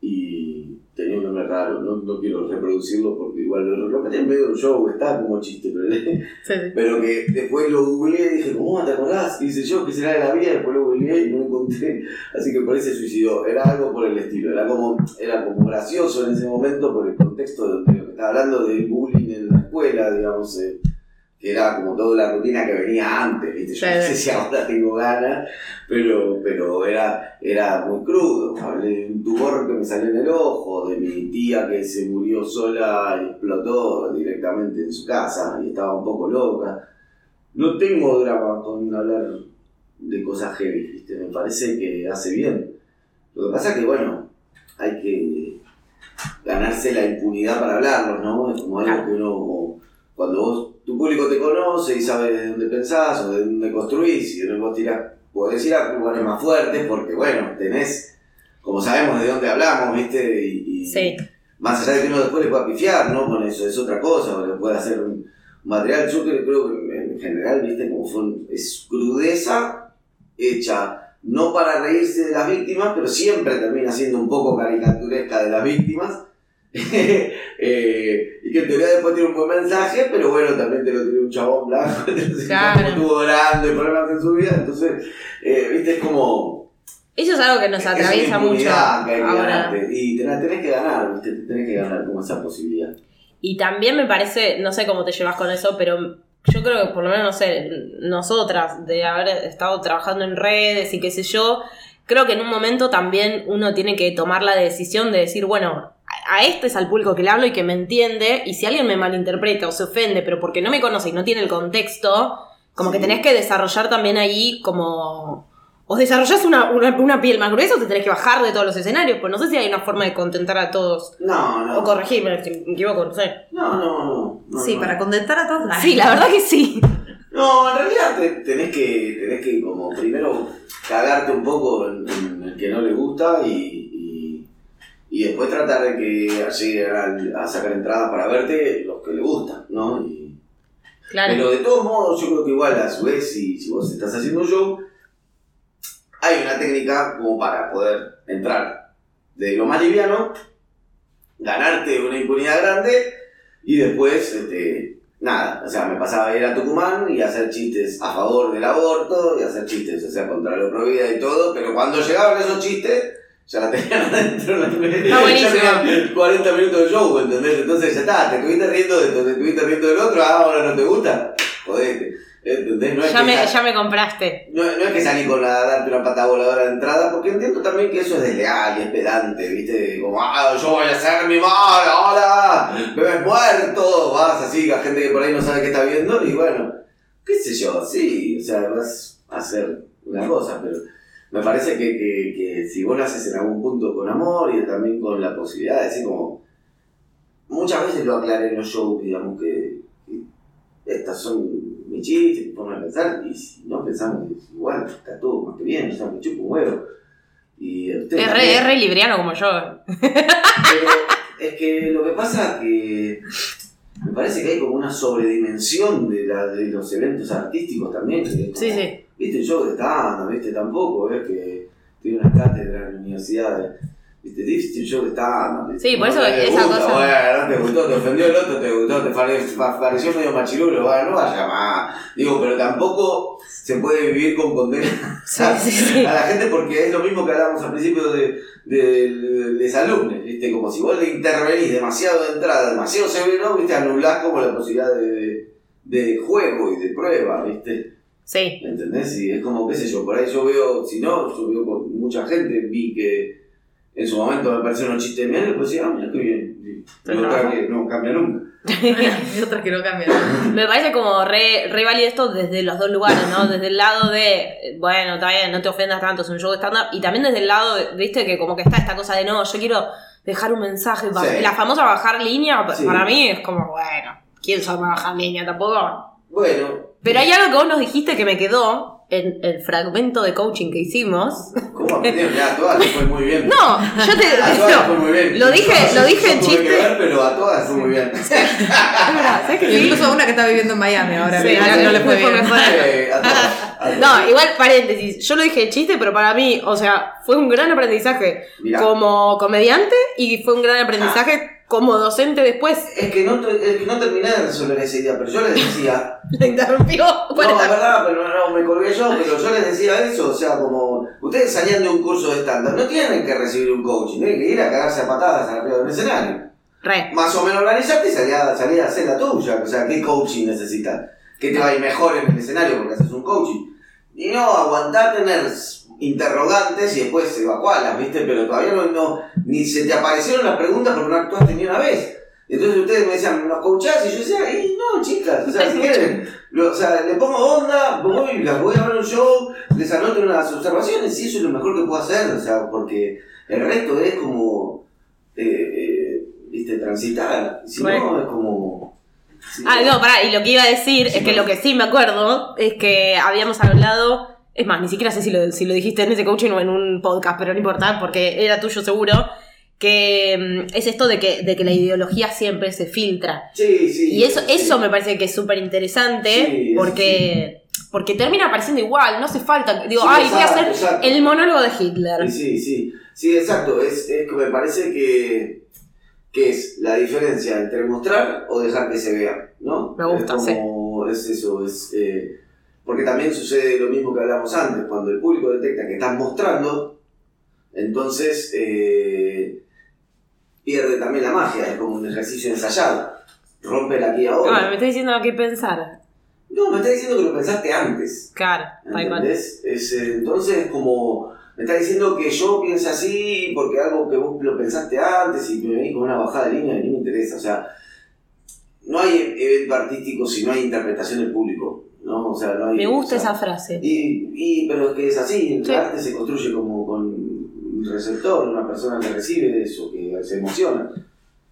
y tenía un nombre raro, no, no quiero reproducirlo porque igual lo, lo metí en medio de un show, está como chiste, pero, Sí, sí. pero que después lo googleé y dije, ¿cómo te acordás? Y dice yo, ¿qué será de la vida? Después lo googleé y no encontré, así que por ahí se suicidó, era algo por el estilo, era como, era como gracioso en ese momento por el contexto de, de lo que estaba hablando del bullying en la escuela, digamos, eh, que era como toda la rutina que venía antes, ¿viste? Yo no sé si ahora tengo ganas, pero, pero era, era muy crudo. Hablé de un tumor que me salió en el ojo, de mi tía que se murió sola y explotó directamente en su casa y estaba un poco loca. No tengo drama con hablar de cosas heavy, ¿viste? me parece que hace bien. Lo que pasa es que, bueno, hay que ganarse la impunidad para hablarlo, ¿no? Es como algo que uno, cuando vos, tu público te conoce y sabe de dónde pensás o de dónde construís y vos tirás, podés ir a lugares más fuertes porque, bueno, tenés, como sabemos de dónde hablamos, ¿viste? Y, y Sí. más allá de que uno después le pueda pifiar, ¿no? Con eso es otra cosa, o le puede hacer un material, yo creo, creo que en general, ¿viste? Como fue, es crudeza hecha no para reírse de las víctimas, pero siempre termina siendo un poco caricaturesca de las víctimas. Eh, y que en teoría después tiene un buen mensaje, pero bueno, también te lo tiene un chabón blanco, Claro. estuvo orando y problemas en su vida, entonces, eh, viste, es como... Eso es algo que nos es atraviesa mucho que que ahora. y te la tenés que ganar, viste, te tenés que ganar como esa posibilidad. Y también me parece, no sé cómo te llevas con eso, pero yo creo que por lo menos, no sé, nosotras, de haber estado trabajando en redes y qué sé yo, creo que en un momento también uno tiene que tomar la decisión de decir, bueno, a- este es al público que le hablo y que me entiende, y si alguien me malinterpreta o se ofende, pero porque no me conoce y no tiene el contexto, como que tenés que desarrollar también ahí como... O desarrollás una, una, una piel más gruesa o te tenés que bajar de todos los escenarios, pues no sé si hay una forma de contentar a todos. No, no. O corregirme si me equivoco, no sé. No, no, no. no, Sí, no. para contentar a todos. Sí, la verdad que sí. No, en realidad te- tenés que, tenés que como primero cagarte un poco en, en- que no le gusta y, y, después tratar de que lleguen a, a sacar entradas para verte los que le gustan, ¿no? Y- Claro. Pero de todos modos, yo creo que igual a su vez, si, si vos estás haciendo show, hay una técnica como para poder entrar de lo más liviano, ganarte una impunidad grande y después, este, nada, o sea, me pasaba a ir a Tucumán y hacer chistes a favor del aborto y hacer chistes, o sea, contra lo prohibida y todo, pero cuando llegaban esos chistes, ya la tenían adentro, la ya tenían 40 minutos de show, ¿entendés? Entonces ya está, te estuviste riendo de esto, te estuviste riendo del otro, ah, ahora no te gusta, jodete, ¿entendés? No es Ya que me, ya me compraste. no, no es que salí con la darte una pata voladora de entrada, porque entiendo también que eso es desleal y es pedante, ¿viste? Como, ah, yo voy a hacer mi mal, ahora, me ves muerto, vas así, a gente que por ahí no sabe qué está viendo, y bueno, qué sé yo, sí, o sea, vas a hacer una cosa, pero me parece que, que, que si vos lo haces en algún punto con amor y también con la posibilidad de decir como, muchas veces lo aclaré en los shows, digamos, que, que estas son mis chistes, mi forma de pensar, y si no pensamos igual, está todo más que bien, o sea, me chupo un huevo. Y Es también. re, es re libriano como yo. Pero es que lo que pasa que me parece que hay como una sobredimensión de, la, de los eventos artísticos también. que Sí, sí. Viste, yo de stand viste, tampoco, es que tiene una cátedra en la universidad. Viste, viste, yo de stand Sí, por eso esa gusta, cosa- Bueno, no te gustó, te ofendió el otro, te gustó, te pare- pa- pareció medio machirulo, bueno, no vaya más. Digo, pero tampoco se puede vivir con condena Sí, sí, sí. a la gente porque es lo mismo que hablábamos al principio de, de, de alumnos, ¿viste? Como si vos le intervenís demasiado de entrada, demasiado severo, ¿viste? Anulás como la posibilidad de, de juego y de prueba, ¿viste? Sí. ¿Entendés? Y es como, qué sé yo, por ahí yo veo, si no, yo veo con mucha gente, vi que en su momento me parecieron unos chistes de y después decía, ah, mira qué bien. Y otra que no cambia nunca. Hay otras que no cambian. Me parece como re, re válido esto desde los dos lugares, ¿no? Desde el lado de, bueno, está bien, no te ofendas tanto, es un show de stand-up. Y también desde el lado, de, viste, que como que está esta cosa de, no, yo quiero dejar un mensaje. Sí. La famosa bajar línea, Sí. para mí es como, bueno, ¿quién para bajar línea? Tampoco. Bueno, Pero hay algo que vos nos dijiste que me quedó en el fragmento de coaching que hicimos. ¿cómo? Ya, a todas fue muy bien. No, yo te... A todas les no, fue muy bien. lo dije- Yo- lo dije en tuve chiste. que ver, pero a todas fue muy bien. es verdad, ¿sabes que sí? Incluso una que está viviendo en Miami ahora, Sí, no le fue bien. mejor. Eh, a todas, a todas. No, igual paréntesis, yo lo dije de chiste, pero para mí, o sea, fue un gran aprendizaje Mirá. como comediante y fue un gran aprendizaje como docente después. Es que, no, es que no terminé de resolver esa idea, pero yo les decía, Le interrumpió. no, es verdad, pero no, me colgué yo, pero yo les decía eso, o sea, como, ustedes salían de un curso de estándar, no tienen que recibir un coaching, tienen que ir a cagarse a patadas arriba del escenario. Re. Más o menos organizarte y salir a, salir a hacer la tuya, o sea, ¿qué coaching necesitas? Que te va a ir mejor en el escenario porque haces un coaching. Y no, aguantar tener interrogantes y después evacuarlas, ¿viste? Pero todavía no, no- ni se te aparecieron las preguntas porque no actuaste ni una vez. Entonces ustedes me decían, ¿nos coachás? Y yo decía, "Y no, chicas, o sea, si quieren, lo- o sea, le pongo onda, voy, las voy a ver un show, les anoto unas observaciones y eso es lo mejor que puedo hacer, o sea, porque el resto es como, eh, eh, ¿viste? Transitar. Si Bueno. no, es como... si Ah, no, pará, y lo que iba a decir es que lo que sí me acuerdo es que habíamos hablado, es más, ni siquiera sé si lo, si lo dijiste en ese coaching o en un podcast, pero no importa, porque era tuyo seguro, que mm, es esto de que, de que la ideología siempre se filtra. Sí, sí. Y eso, sí. eso me parece que es súper interesante Sí, porque, porque termina apareciendo igual, no hace falta. Digo, Sí, ay, voy a exacto, hacer exacto. el monólogo de Hitler. Sí, sí, sí, exacto. Es, es que me parece que, que es la diferencia entre mostrar o dejar que se vea, ¿no? Me gusta, es como, Es eso, es... eh, porque también sucede lo mismo que hablamos antes, cuando el público detecta que estás mostrando, entonces eh, pierde también la magia, es como un ejercicio ensayado. Rompe la Ah, ahora. me está diciendo qué pensar. No, me está diciendo que lo pensaste antes. Claro. ¿Entendés? Es, eh, entonces, como me está diciendo que yo piense así porque algo que vos lo pensaste antes y me venís con una bajada de línea y no me interesa. O sea, no hay evento artístico si no hay interpretación del público. ¿No? O sea, no hay, Me gusta o sea, esa frase. Y, y, pero es que es así, el Sí. arte se construye como con un receptor, una persona que recibe eso, que se emociona.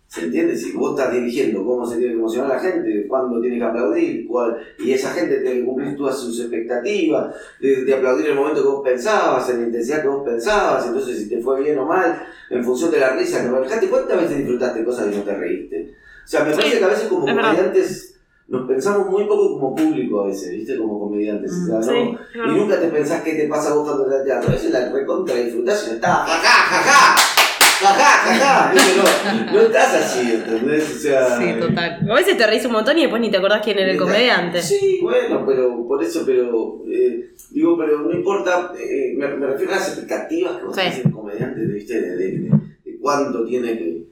¿Se entiende? Si vos estás dirigiendo cómo se tiene que emocionar la gente, cuándo tiene que aplaudir, cuál- y esa gente tiene que cumplir todas sus expectativas, de, de aplaudir el momento que vos pensabas, en la intensidad que vos pensabas, entonces si te fue bien o mal, en función de la risa que manejaste, ¿cuántas veces disfrutaste cosas y no te reíste? O sea, me parece que a veces como comediantes nos pensamos muy poco como público a veces, ¿viste? Como comediantes. o sea, ¿no? Mm, Sí, Y nunca te pensás qué te pasa vos cuando al teatro. A veces la recontra disfrutás y no estás, jaja, jaja, jaja, jaja. ¿viste? No, no estás así, ¿entendés? O sea. Sí, total. A veces te reís un montón y después ni te acordás quién era el comediante. Sí, bueno, pero por eso, pero. eh, digo, pero no importa. eh, me, me refiero a las expectativas que vos Sí. tenés en comediante, ¿viste? De, de, de- de cuánto tiene que.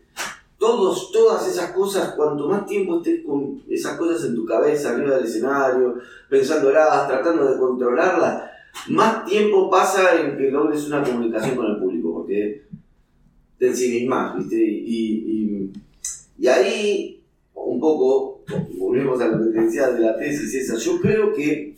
Todos, todas esas cosas, cuanto más tiempo estés con esas cosas en tu cabeza, arriba del escenario, pensándolas, tratando de controlarlas, más tiempo pasa en que logres una comunicación con el público, porque te ensimismas, ¿viste? Y, y, y ahí, un poco, volvemos a lo que te decía de la tesis esa, yo creo que,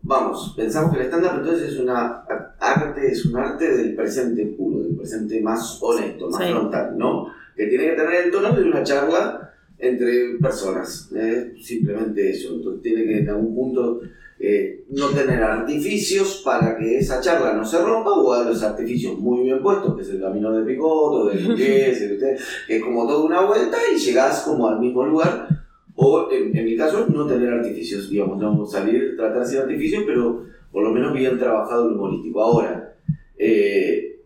vamos, pensamos que el stand-up entonces es una arte, es un arte del presente puro, del presente más honesto, más Sí. frontal, ¿no? Que tiene que tener el tono de una charla entre personas, ¿eh? simplemente eso, entonces tiene que en algún punto eh, no tener artificios para que esa charla no se rompa o a los artificios muy bien puestos, que es el camino de Picoto, de Luqués, que es como toda una vuelta y llegás como al mismo lugar. O en, en mi caso, no tener artificios, digamos, no salir, tratar sin artificios, pero por lo menos bien trabajado el humorístico. Ahora, eh,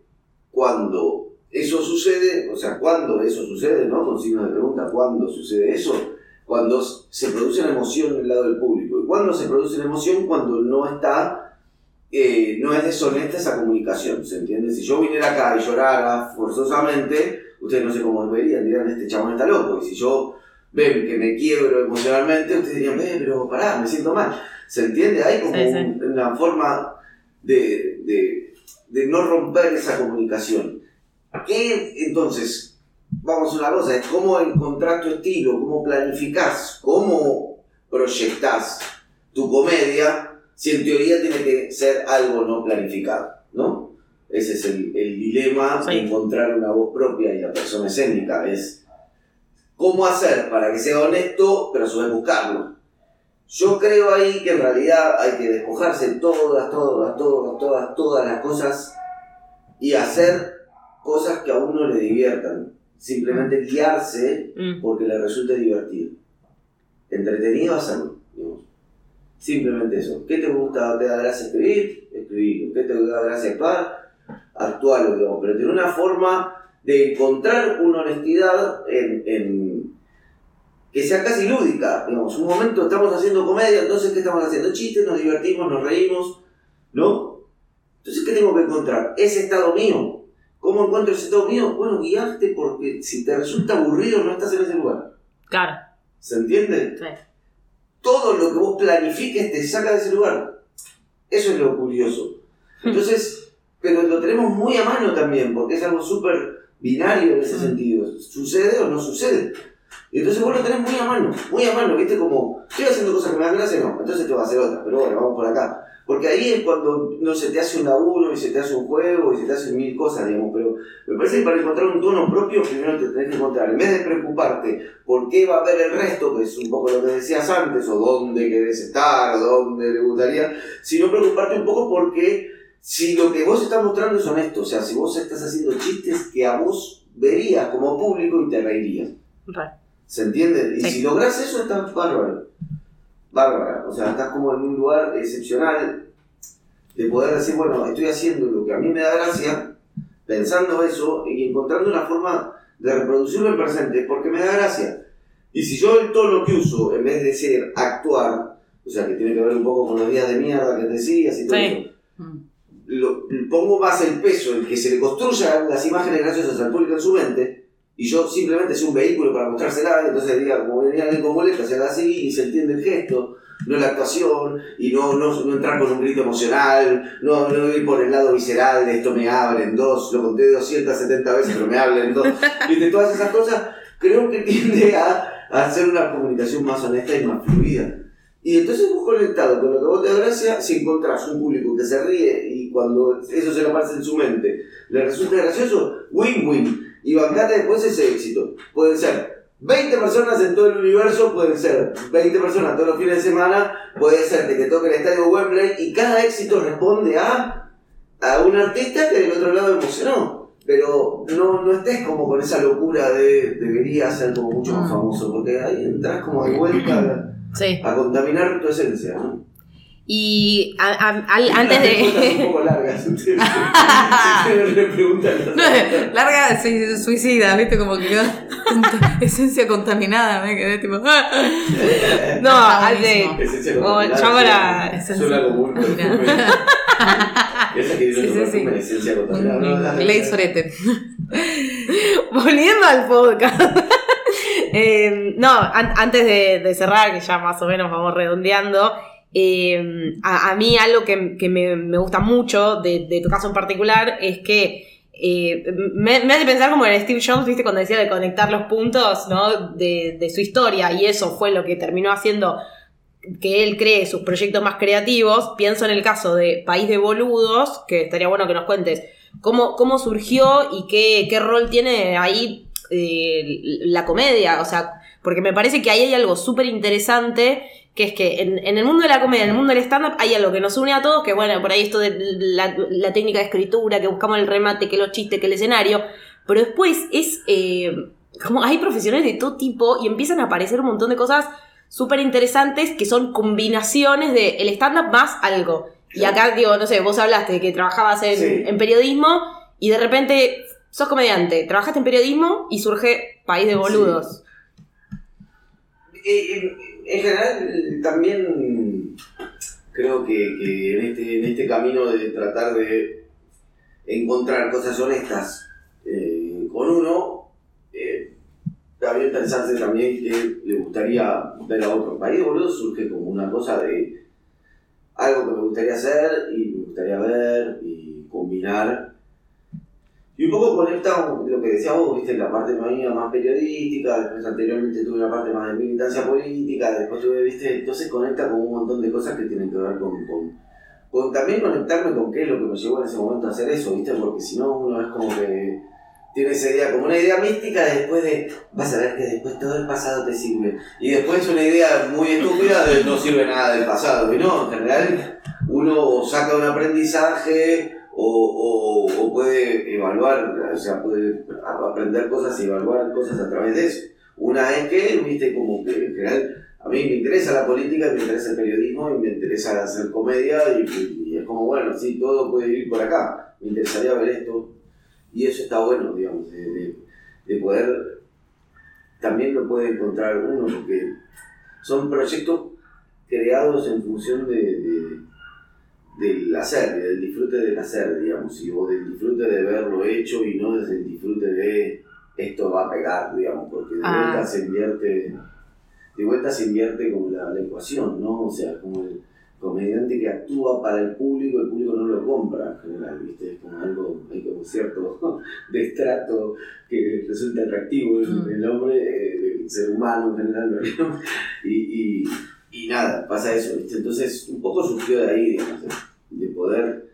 cuando eso sucede, o sea, cuando eso sucede, ¿no? Con signo de pregunta, ¿cuándo sucede eso? Cuando se produce una emoción del lado del público. ¿Y cuándo se produce una emoción? Cuando no está, eh, no es deshonesta esa comunicación, ¿se entiende? Si yo viniera acá y llorara forzosamente, ustedes no sé cómo me verían, dirían, este chabón está loco. Y si yo ven que me quiebro emocionalmente, ustedes dirían, "Eh, pero pará, me siento mal. ¿Se entiende? Hay como Sí, sí. un- una forma de, de, de no romper esa comunicación. ¿Qué entonces? Vamos a una cosa, es cómo encontrar tu estilo, cómo planificás, cómo proyectás tu comedia, si en teoría tiene que ser algo no planificado, ¿no? Ese es el, el dilema de encontrar una voz propia y la persona escénica, es cómo hacer para que sea honesto, pero a su vez buscarlo. Yo creo ahí que en realidad hay que despojarse todas, todas, todas, todas, todas las cosas y hacer cosas que a uno le diviertan. Simplemente guiarse Mm. porque le resulte divertido. Entretenido hacerlo, digamos. Simplemente eso. ¿Qué te gusta? ¿Te da gracia escribir? Escribirlo. ¿Qué te da gracia actuar? Actuarlo, digamos. Pero tener una forma de encontrar una honestidad en, en- que sea casi lúdica. Digamos, un momento estamos haciendo comedia, entonces ¿qué estamos haciendo? Chistes, nos divertimos, nos reímos, ¿no? Entonces, ¿qué tengo que encontrar? Ese estado mío. ¿Cómo encuentro ese estado mío? Bueno, guiarte porque si te resulta aburrido no estás en ese lugar. Claro. ¿Se entiende? Sí. Todo lo que vos planifiques te saca de ese lugar. Eso es lo curioso. Entonces, pero lo tenemos muy a mano también, porque es algo súper binario en ese sentido. ¿Sucede o no sucede? Y entonces vos lo tenés muy a mano, muy a mano, ¿viste? Como, estoy haciendo cosas que me dan gracia, no, entonces te va a hacer otra, pero bueno, vamos por acá. Porque ahí es cuando no se te hace un laburo y se te hace un juego y se te hacen mil cosas, digamos. Pero me parece que para encontrar un tono propio, primero te tenés que encontrar, en vez de preocuparte por qué va a ver el resto, que es un poco lo que decías antes, o dónde querés estar, dónde le gustaría, sino preocuparte un poco porque si lo que vos estás mostrando es honesto, o sea, si vos estás haciendo chistes que a vos verías como público y te reirías. Re. ¿Se entiende? Y Sí. si lográs eso, estás bárbaro. Bárbara. O sea, estás como en un lugar excepcional de poder decir, bueno, estoy haciendo lo que a mí me da gracia, pensando eso y encontrando una forma de reproducirlo en presente porque me da gracia. Y si yo el tono que uso, en vez de ser actuar, o sea, que tiene que ver un poco con los días de mierda que decías y todo Sí. eso, lo, pongo más el peso en que se le construyan las imágenes graciosas al público en su mente y yo simplemente soy un vehículo para mostrársela, entonces diga, como venía alguien con muletas, se haga así y se entiende el gesto, no la actuación, y no, no, no entrar con un grito emocional, no, no ir por el lado visceral de esto me habla en dos, lo conté 270 veces, pero me habla en dos, y de todas esas cosas, creo que tiende a, a hacer una comunicación más honesta y más fluida. Y entonces vos conectado con lo que vos te gracia, si encontrás un público que se ríe y cuando eso se le aparece en su mente, le resulta gracioso, win-win. Y bancate después ese éxito. Pueden ser 20 personas en todo el universo, pueden ser 20 personas todos los fines de semana, puede ser que te toque el estadio Wembley y cada éxito responde a, a un artista que del otro lado emocionó. Pero no, no estés como con esa locura de debería ser como mucho más Mm. famoso, porque ahí entras como de vuelta Sí. a, a contaminar tu esencia, ¿no? Y a- a- al- antes de. un poco largas. preguntan. Larga sui- suicida, ¿viste? Como que quedó esencia contaminada, me quedé tipo. No, antes. Esencia contaminada, suena- como un. Esa que Sí, tiene sí, sí. esencia contaminada. No, no, no. Ley Sorete. Volviendo al podcast. Eh, no, an- antes de, de cerrar, que ya más o menos vamos redondeando, eh, a, mí algo que, que me, me gusta mucho de, tu caso en particular es que eh, me, me hace pensar como en Steve Jobs, viste, cuando decía de conectar los puntos ¿no? de, de su historia, y eso fue lo que terminó haciendo que él cree sus proyectos más creativos. Pienso en el caso de País de Boludos, que estaría bueno que nos cuentes cómo, cómo surgió y qué, qué rol tiene ahí eh, la comedia. O sea, porque me parece que ahí hay algo súper interesante. Que es que en, en el mundo de la comedia, en el mundo del stand-up, hay algo que nos une a todos, que bueno, por ahí esto de la, la técnica de escritura, que buscamos el remate, que los chistes, que el escenario, pero después es eh, como hay profesionales de todo tipo y empiezan a aparecer un montón de cosas súper interesantes que son combinaciones de el stand-up más algo. Y acá, digo, no sé, vos hablaste de que trabajabas en, Sí. en periodismo y de repente sos comediante, trabajaste en periodismo y surge País de Boludos. Eh, En, en general, también creo que, en, este, en este camino de tratar de encontrar cosas honestas eh, con uno, eh, también pensarse también que le gustaría ver a otro país, boludo, surge como una cosa de algo que me gustaría hacer y me gustaría ver y combinar. Y un poco conecta con lo que decía vos, viste, la parte mía más periodística, después anteriormente tuve una parte más de militancia política, después tuve, viste, entonces conecta con un montón de cosas que tienen que ver con, con, también conectarme con qué es lo que me llevó en ese momento a hacer eso, viste, porque si no uno es como que tiene esa idea, como una idea mística de después de, vas a ver que después todo el pasado te sirve, y después una idea muy estúpida de no sirve nada del pasado, y no, en general uno saca un aprendizaje o, o, puede evaluar, o sea, puede aprender cosas y evaluar cosas a través de eso. Una es que, viste, como que en general a mí me interesa la política, me interesa el periodismo y me interesa hacer comedia y, es como, bueno, sí, todo puede ir por acá, me interesaría ver esto y eso está bueno, digamos, de, de- de poder, también lo puede encontrar uno porque son proyectos creados en función de- del hacer, del disfrute del hacer, digamos, y, o del disfrute de verlo hecho y no desde el disfrute de esto va a pegar, digamos, porque de Ah. vuelta se invierte, de vuelta se invierte como la, la ecuación, ¿no? O sea, como el comediante que actúa para el público, el público no lo compra en general, ¿viste? Es como algo, hay como cierto destrato que resulta atractivo en Mm. el hombre, eh, del ser humano en general, ¿no? y, y, y nada, pasa eso, ¿viste? Entonces, un poco surgió de ahí, digamos, de, de poder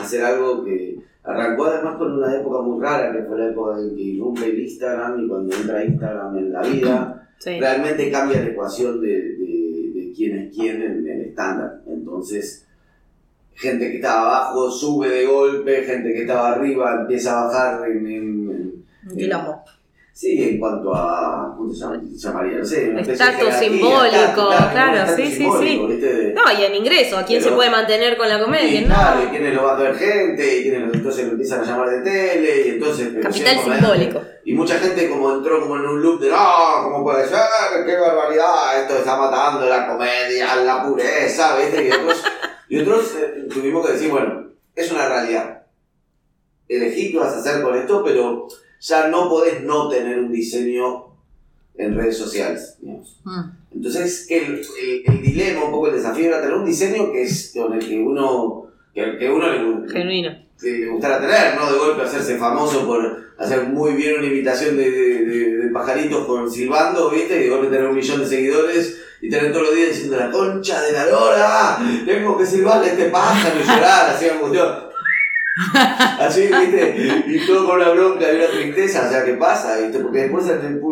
hacer algo que arrancó además con una época muy rara, que fue la época en que irrumpe el Instagram y cuando entra Instagram en la vida, Sí. realmente cambia la ecuación de, de, de quién es quién en el estándar. Entonces, gente que estaba abajo sube de golpe, gente que estaba arriba empieza a bajar en- en- en. Sí, en cuanto a. ¿Cómo se llama- se llamaría? No sé. Estatus simbólico, claro, sí, sí, sí. No, y en ingreso, ¿a quién Pero- se puede mantener con la comedia? y ¿no? claro, y quienes lo va a ver gente, y quienes lo- entonces lo empiezan a llamar de tele, y entonces. Capital simbólico. Y mucha gente como entró como en un loop de no, ¿cómo puede ser? ¡Qué barbaridad! Esto está matando la comedia, la pureza, ¿viste? Y otros, y otros eh, tuvimos que decir, bueno, es una realidad. Elegí qué vas a hacer con esto, pero ya no podés no tener un diseño en redes sociales, digamos. Mm. Entonces, el, el- el dilema, un poco el desafío era tener un diseño que es con el que uno, que, que uno le, Genuino. que le gustara tener, ¿no? De golpe hacerse famoso por hacer muy bien una imitación de, de- de- de pajaritos con silbando, ¿viste? Y de golpe tener un millón de seguidores y tener todos los días diciendo la concha de la lora, tengo que silbarle a este pájaro y llorar, así angustiado. Así, ¿viste? Y todo con la bronca y una tristeza, o sea, ¿qué pasa? ¿viste? Porque después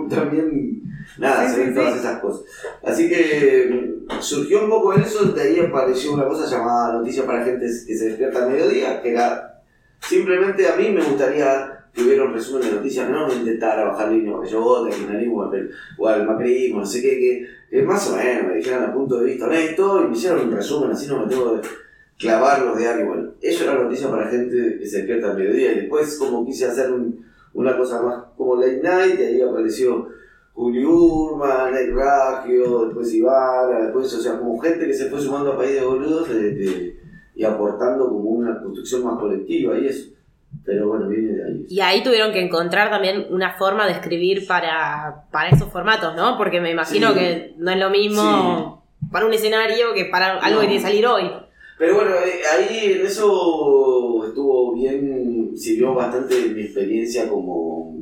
también, nada, Sí, se ven sí, todas sí. esas cosas. Así que mm, surgió un poco eso, de ahí apareció una cosa llamada Noticias para Gente que se despierta al mediodía, que era, simplemente a mí me gustaría que hubiera un resumen de noticias, no intentar bajar línea porque yo voto al kirchnerismo o al- macrismo, no sé qué, que, que más o menos me dijeran el punto de vista honesto y me hicieron un resumen, así no me tengo que clavar los diarios. Bueno, eso era noticia para gente que se despierta al mediodía y después como quise hacer un- una cosa más como late night y ahí apareció Juli Urman, Nate Raggio, después Ivana, después, o sea, como gente que se fue sumando a País de Boludos de- de- y aportando como una construcción más colectiva y eso. Pero bueno, viene de ahí. Y ahí tuvieron que encontrar también una forma de escribir para, para esos formatos, ¿no? Porque me imagino Sí. que no es lo mismo para un escenario que para algo No. que tiene que salir hoy. Pero bueno, eh, ahí en eso estuvo bien, sirvió bastante mi experiencia como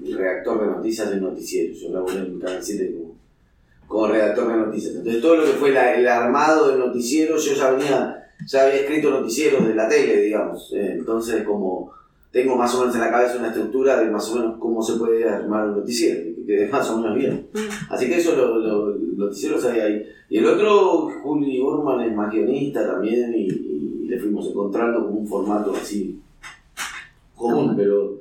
redactor de noticias de noticieros. Yo laburé en Canal 7 como, como redactor de noticias. Entonces todo lo que fue la- el armado del noticiero, yo ya venía, ya había escrito noticieros de la tele, digamos. Eh, Entonces como tengo más o menos en la cabeza una estructura de más o menos cómo se puede armar un noticiero, que quede más o menos bien. Así que eso lo, lo, el noticiero sale ahí. Y el otro, Juli Urman, es más guionista también, y, y le fuimos encontrando como un formato así común, pero,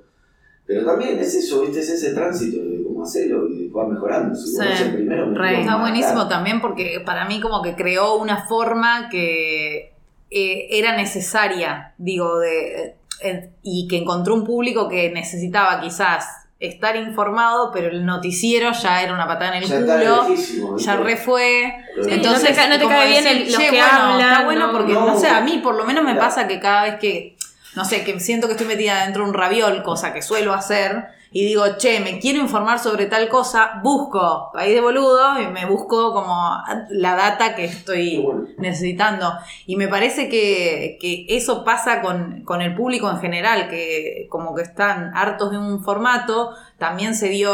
pero también es eso, ¿viste? es ese tránsito de cómo hacerlo y va mejorando. Si Sí, el primero, Está matar. buenísimo también porque para mí como que creó una forma que eh, era necesaria, digo, de eh, y que encontró un público que necesitaba quizás estar informado, pero el noticiero ya era una patada en el Ya culo, ya re fue. Entonces, no te no cae bien el- los "Che, que bueno, hablan, Está bueno no, porque, no". no sé, a mí por lo menos me Claro. pasa que cada vez que, no sé, que siento que estoy metida dentro de un raviol, cosa que suelo hacer, y digo, che, me quiero informar sobre tal cosa, busco País de Boludo y me busco como la data que estoy necesitando. Y me parece que, que eso pasa con, con el público en general, que como que están hartos de un formato, también se dio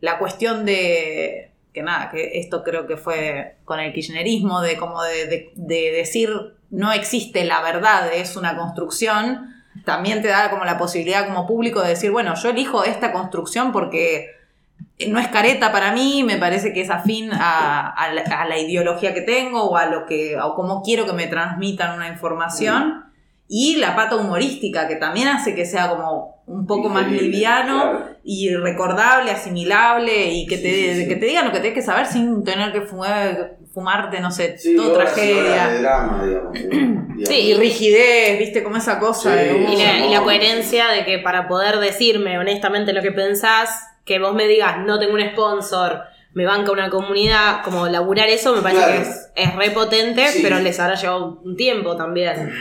la cuestión de que nada, que esto creo que fue con el kirchnerismo, de como de, de- de decir no existe la verdad, es una construcción, también te da como la posibilidad como público de decir, bueno, yo elijo esta construcción porque no es careta para mí, me parece que es afín a, a la, a la ideología que tengo o a lo que, o cómo quiero que me transmitan una información. Y la pata humorística, que también hace que sea como un poco más liviano claro. y recordable, asimilable y que te, Sí, sí, sí. que te digan lo que tenés que saber sin tener que fumar, fumarte, no sé, Sí, todo horas de tragedia. drama, digamos. digamos. Sí. Y rigidez, viste, como esa cosa Sí, de, Y la, y la coherencia de que para poder decirme honestamente lo que pensás, que vos me digas no tengo un sponsor, me banca una comunidad, como laburar eso me parece Claro. que es, es re potente, Sí. pero les habrá llevado un tiempo también.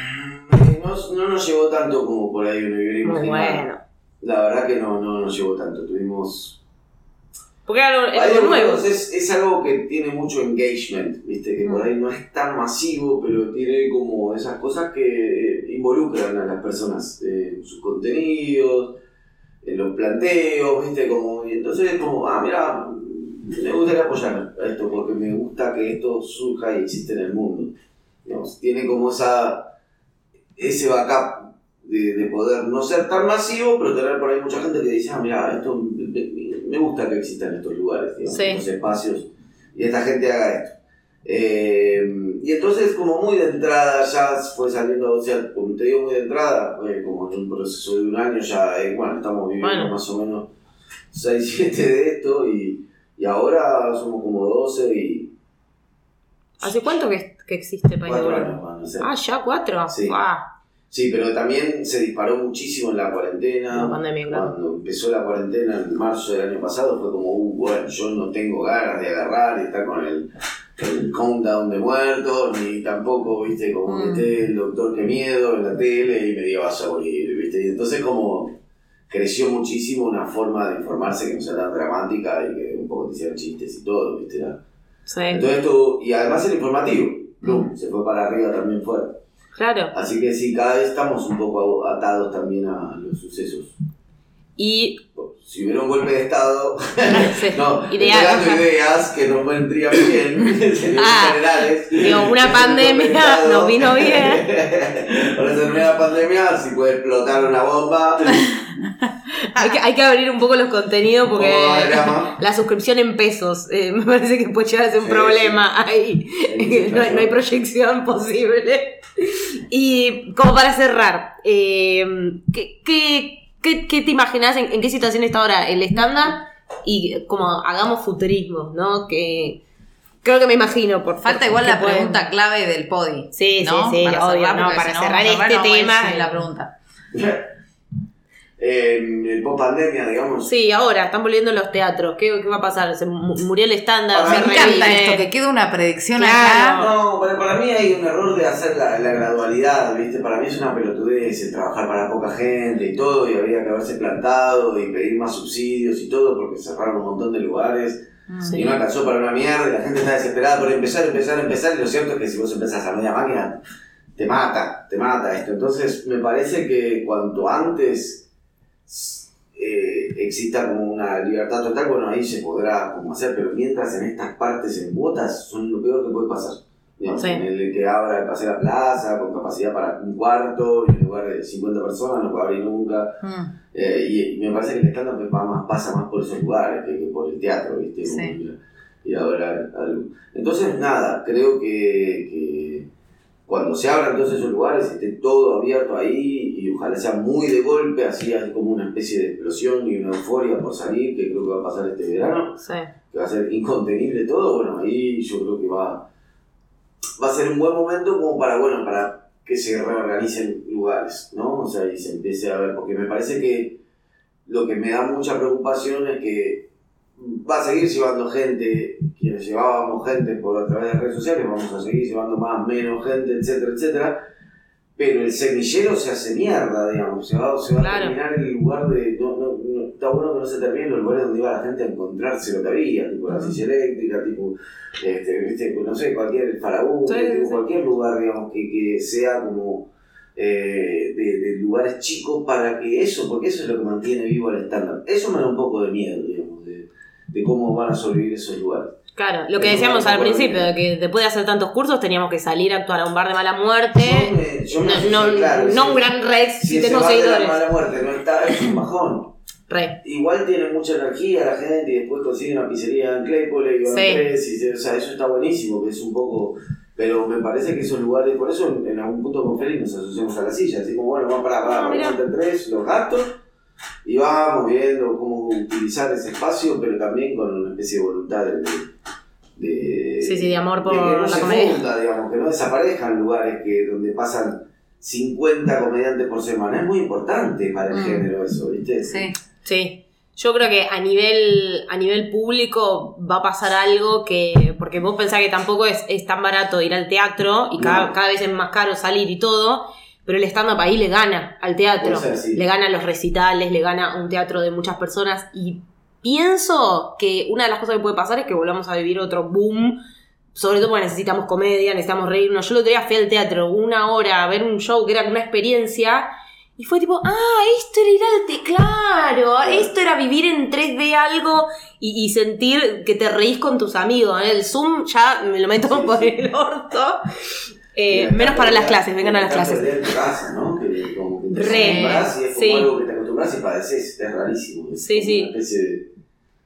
No, no nos llevó tanto como por ahí uno hubiera imaginado. bueno. La verdad que no, no nos llevó tanto. Tuvimos Porque era algo, algo nuevo. es, es algo que tiene mucho engagement, ¿viste? Que por ahí no es tan masivo, pero tiene como esas cosas que eh, involucran a las personas eh, en sus contenidos, en los planteos, ¿viste? Como, y entonces es como, ah, mira, me gustaría apoyar a esto porque me gusta que esto surja y existe en el mundo. Digamos, tiene como esa, ese backup de, de poder no ser tan masivo, pero tener por ahí mucha gente que dice, ah, mira, esto me, me- me gusta que existan estos lugares, digamos, Sí. estos espacios, y esta gente haga esto. Eh, y entonces como muy de entrada ya fue saliendo, o sea, como te digo muy de entrada, fue como en un proceso de un año ya, eh, bueno, estamos viviendo Bueno. más o menos 6, 7 de esto y, y ahora somos como 12 y ¿Hace cuánto que, que existe País de 4 Boludo? años van a ser. Ah, ya cuatro. Sí. Ah, Sí, pero también se disparó muchísimo en la cuarentena. la pandemia, claro. Cuando empezó la cuarentena en marzo del año pasado fue como, uh, bueno, yo no tengo ganas de agarrar y estar con el, el countdown de muertos, ni tampoco, viste, como Mm. esté el doctor que miedo en la tele y me diga vas a morir, viste. Y entonces como creció muchísimo una forma de informarse que no sea tan dramática y que un poco te hicieran chistes y todo, viste. Sí, Entonces esto, y además el informativo, plum, se fue para arriba también fuerte. Claro. Así que sí, cada vez estamos un poco atados también a los sucesos. Y si hubiera un golpe de Estado, Sí. no, Idea- estoy dando ideas que nos vendrían bien, en Ah, generales. digo, una pandemia nos vino bien. Para terminar la pandemia, si puede explotar una bomba, Hay que, hay que abrir un poco los contenidos porque ¿Cómo va el drama? la suscripción en pesos eh, me parece que puede llegar a ser un Sí, problema ahí. Sí, no, hay- no hay proyección posible. Y como para cerrar, eh, ¿qué, qué, qué- qué te imaginas? En, en qué situación está ahora el estándar? Y como hagamos futurismo, ¿no? Que creo que me imagino. Por, Falta igual la pueden- pregunta clave del podi. Sí, ¿no? sí, sí, Para obvio, cerrar, no, para este no tema, eh. la pregunta. Eh, post pandemia, digamos. Sí, ahora están volviendo los teatros. ¿Qué, qué va a pasar? Se mu- murió el estándar, Me encanta esto, que quede una predicción Claro. acá. No, para, para mí hay un error de hacer la, la gradualidad, ¿viste? Para mí es una pelotudez el trabajar para poca gente y todo, y había que haberse plantado y pedir más subsidios y todo, porque cerraron un montón de lugares. Sí. Y no alcanzó para una mierda, y la gente está desesperada por empezar, empezar, empezar, y lo cierto es que si vos empezás a media máquina, te mata, te mata esto. Entonces, me parece que cuanto antes eh, exista como una libertad total, bueno, ahí se podrá como hacer, pero mientras en estas partes en cuotas son lo peor que puede pasar. Digamos, Sí. En el que abra el paseo a la plaza, con capacidad para un cuarto, y en lugar de 50 personas, no puede abrir nunca. Mm. Eh, y, y me parece que el stand-up va más- pasa más por esos lugares que, que por el teatro, ¿viste? Sí. ir, ir a ver al- algo. Entonces, nada, creo que, que cuando se abran todos esos lugares, esté todo abierto ahí y ojalá sea muy de golpe, así hay como una especie de explosión y una euforia por salir, que creo que va a pasar este verano, Sí. que va a ser incontenible todo, bueno, ahí yo creo que va, va a ser un buen momento como para, bueno, para que se reorganicen lugares, ¿no? O sea, y se empiece a ver, porque me parece que lo que me da mucha preocupación es que va a seguir llevando gente, quienes llevábamos gente por a través de redes sociales, vamos a seguir llevando más, menos gente, etcétera, etcétera, pero el semillero se hace mierda, digamos, se va, se va Claro. a terminar en el lugar de... No, no, no, está bueno que no se terminen los lugares donde iba la gente a encontrarse lo que había, tipo la silla eléctrica, tipo, este, viste, no sé, cualquier faraón, sí. cualquier lugar, digamos, que, que sea como eh, de, de lugares chicos para que eso, porque eso es lo que mantiene vivo el estándar. Eso me da un poco de miedo, digamos, de, cómo van a sobrevivir esos lugares. Claro, lo que decíamos al principio, de que después de hacer tantos cursos teníamos que salir a actuar a un bar de mala muerte. Yo me- yo me no, no, claro, no sí. un gran Rex Si si bar de la seguidores. mala muerte no está, es un bajón. Re. Igual tiene mucha energía la gente y después consigue una pizzería en Claypole y Sí. tres, y o sea, eso está buenísimo, que es un poco... Pero me parece que esos lugares, por eso en, en algún punto con Félix nos asociamos a la silla, así como, bueno, vamos para, Ah, para, entre tres, los gastos, y vamos viendo cómo utilizar ese espacio, pero también con una especie de voluntad de... de Sí, sí, de amor por de que no la se comedia. funda, digamos, que no desaparezcan lugares que, donde pasan 50 comediantes por semana. Es muy importante para el Mm. género eso, ¿viste? Sí. Sí. Yo creo que a nivel, a nivel público va a pasar algo que. Porque vos pensás que tampoco es, es tan barato ir al teatro y cada, No. cada vez es más caro salir y todo. Pero el stand-up ahí le gana al teatro. Puede ser, sí. Le gana a los recitales, le gana a un teatro de muchas personas. Y pienso que una de las cosas que puede pasar es que volvamos a vivir otro boom. Sobre todo porque necesitamos comedia, necesitamos reírnos. Yo el otro día fui al teatro una hora a ver un show que era una experiencia. Y fue tipo, ah, esto era ir al te claro, esto era vivir en 3D algo y, y sentir que te reís con tus amigos. En el Zoom ya me lo meto Sí, por sí. el orto. Eh, menos para las clases, vengan a las clases. perder tu casa, ¿no? Que como que te Re, y es como sí. algo que te acostumbras y padeces, es rarísimo. Es Sí, sí. Una especie de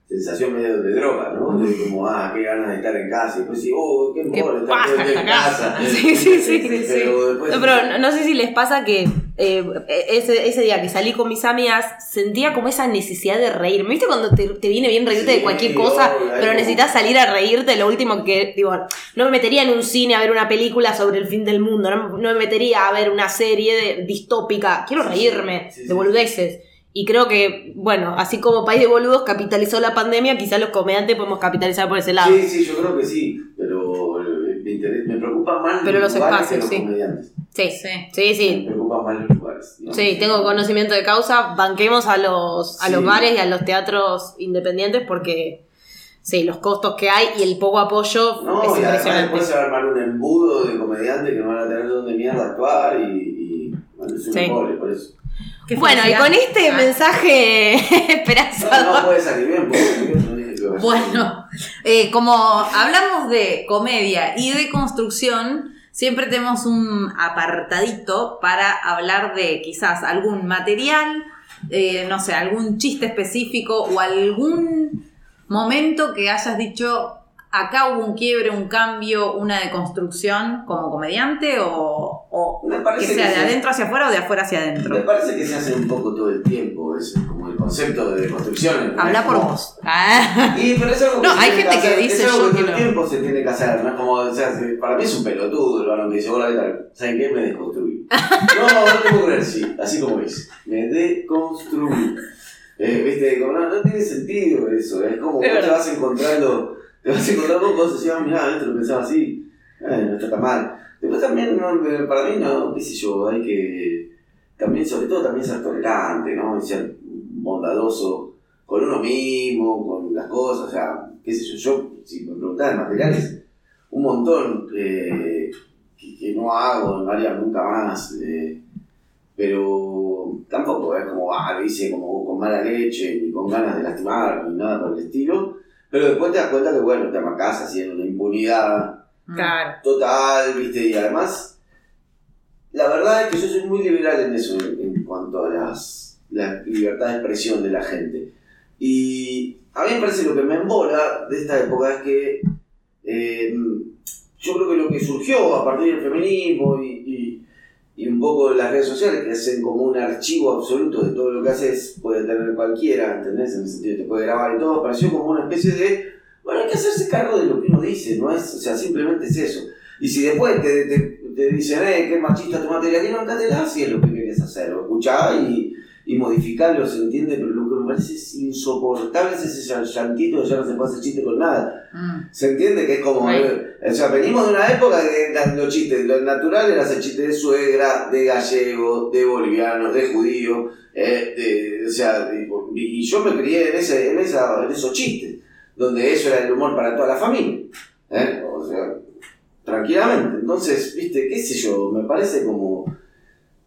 sensación medio de droga, ¿no? De como, ah, qué ganas de estar en casa. Y después sí, oh, qué Qué mejor estar en casa. casa. Sí, sí, sí, sí, sí. Pero después. No, pero no, no sé si les pasa que eh, ese, ese día que salí con mis amigas sentía como esa necesidad de reírme. ¿Viste cuando te, te viene bien reírte Sí, de cualquier cosa, obvio, pero es necesitas salir a reírte? Lo último que, digo, no me metería en un cine a ver una película sobre el fin del mundo, no, no me metería a ver una serie de- distópica. Quiero reírme sí, sí. de boludeces. Y creo que, bueno, así como País de Boludos capitalizó la pandemia, quizás los comediantes podemos capitalizar por ese lado. Sí, sí, yo creo que sí. Eh, me, preocupa más Pero los lugares espacios, los sí. comediantes. Sí, Sí. sí, sí. Me preocupan más los lugares. digamos. Sí, tengo conocimiento de causa. Banquemos a los, a los bares y a los teatros independientes porque, sí, los costos que hay y el poco apoyo No, es y además impresionante. después se va a armar un embudo de comediantes que no van a tener dónde mierda actuar y, y bueno, es un Sí. embole, por eso. Qué Bueno, y con este Ah. mensaje No, esperanzador. no puede salir bien, puede salir bien, Bueno, eh, como hablamos de comedia y de construcción, siempre tenemos un apartadito para hablar de quizás algún material, eh, no sé, algún chiste específico o algún momento que hayas dicho, acá hubo un quiebre, un cambio, una deconstrucción como comediante o, o Me que sea que de adentro hacia afuera o de afuera hacia Me adentro. parece que se hace un poco todo el tiempo, eso, como el concepto de construcción. Habla por vos. Ah. Y, pero es algo que No, hay gente que hacer, dice es algo yo que todo el no. tiempo se tiene que hacer, no es como, o sea, se- para mí es un pelotudo el varón que dice, hola, ¿qué tal? ¿Saben qué? Me desconstruí. no, no te puedo creer, sí, así como es. Me deconstruí. Eh, Viste, como no, no tiene sentido eso, es como Es vos te vas encontrando, te vas encontrando cosas y ah, mirá, esto lo pensaba así, eh, no está tan mal. Después también, no, eh, para mí, no, qué sé yo, hay que, también, sobre todo, también ser tolerante, ¿no? Y ser bondadoso con uno mismo, con las cosas, o sea, qué sé yo, yo, si me preguntas de materiales, un montón eh, que, que no hago, no haría nunca más, eh, pero tampoco es como, ah, lo hice como con mala leche, ni con ganas de lastimar, ni nada por el estilo, pero después te das cuenta que, bueno, te amacás haciendo una impunidad Claro. total, ¿viste? Y además, la verdad es que yo soy muy liberal en eso, en, en cuanto a las, la libertad de expresión de la gente. Y a mí me parece lo que me embola de esta época es que eh, yo creo que lo que surgió a partir del feminismo y, y- y un poco de las redes sociales que hacen como un archivo absoluto de todo lo que haces, puede tener cualquiera, ¿entendés? En el sentido de que te puede grabar y todo, pareció como una especie de bueno, hay que hacerse cargo de lo que uno dice, no es, o sea, simplemente es eso. Y si después te, te, te dicen, eh, qué machista tu materia, que no encátela, si es lo que querías hacer, lo escuchá y, y modificarlo, se entiende, pero lo que me parece es insoportable es ese llan- llantito que ya no se puede hacer chiste con nada. Mm. Se entiende que es como, eh, o sea, venimos de una época la- los chistes, lo natural era hacer chistes de suegra, de gallego, de boliviano, de judío, eh, de- o sea, de- y, y yo me crié en, ese, en, esa, en esos chistes donde eso era el humor para toda la familia. ¿eh? O sea, tranquilamente. Entonces, viste, qué sé yo, me parece como...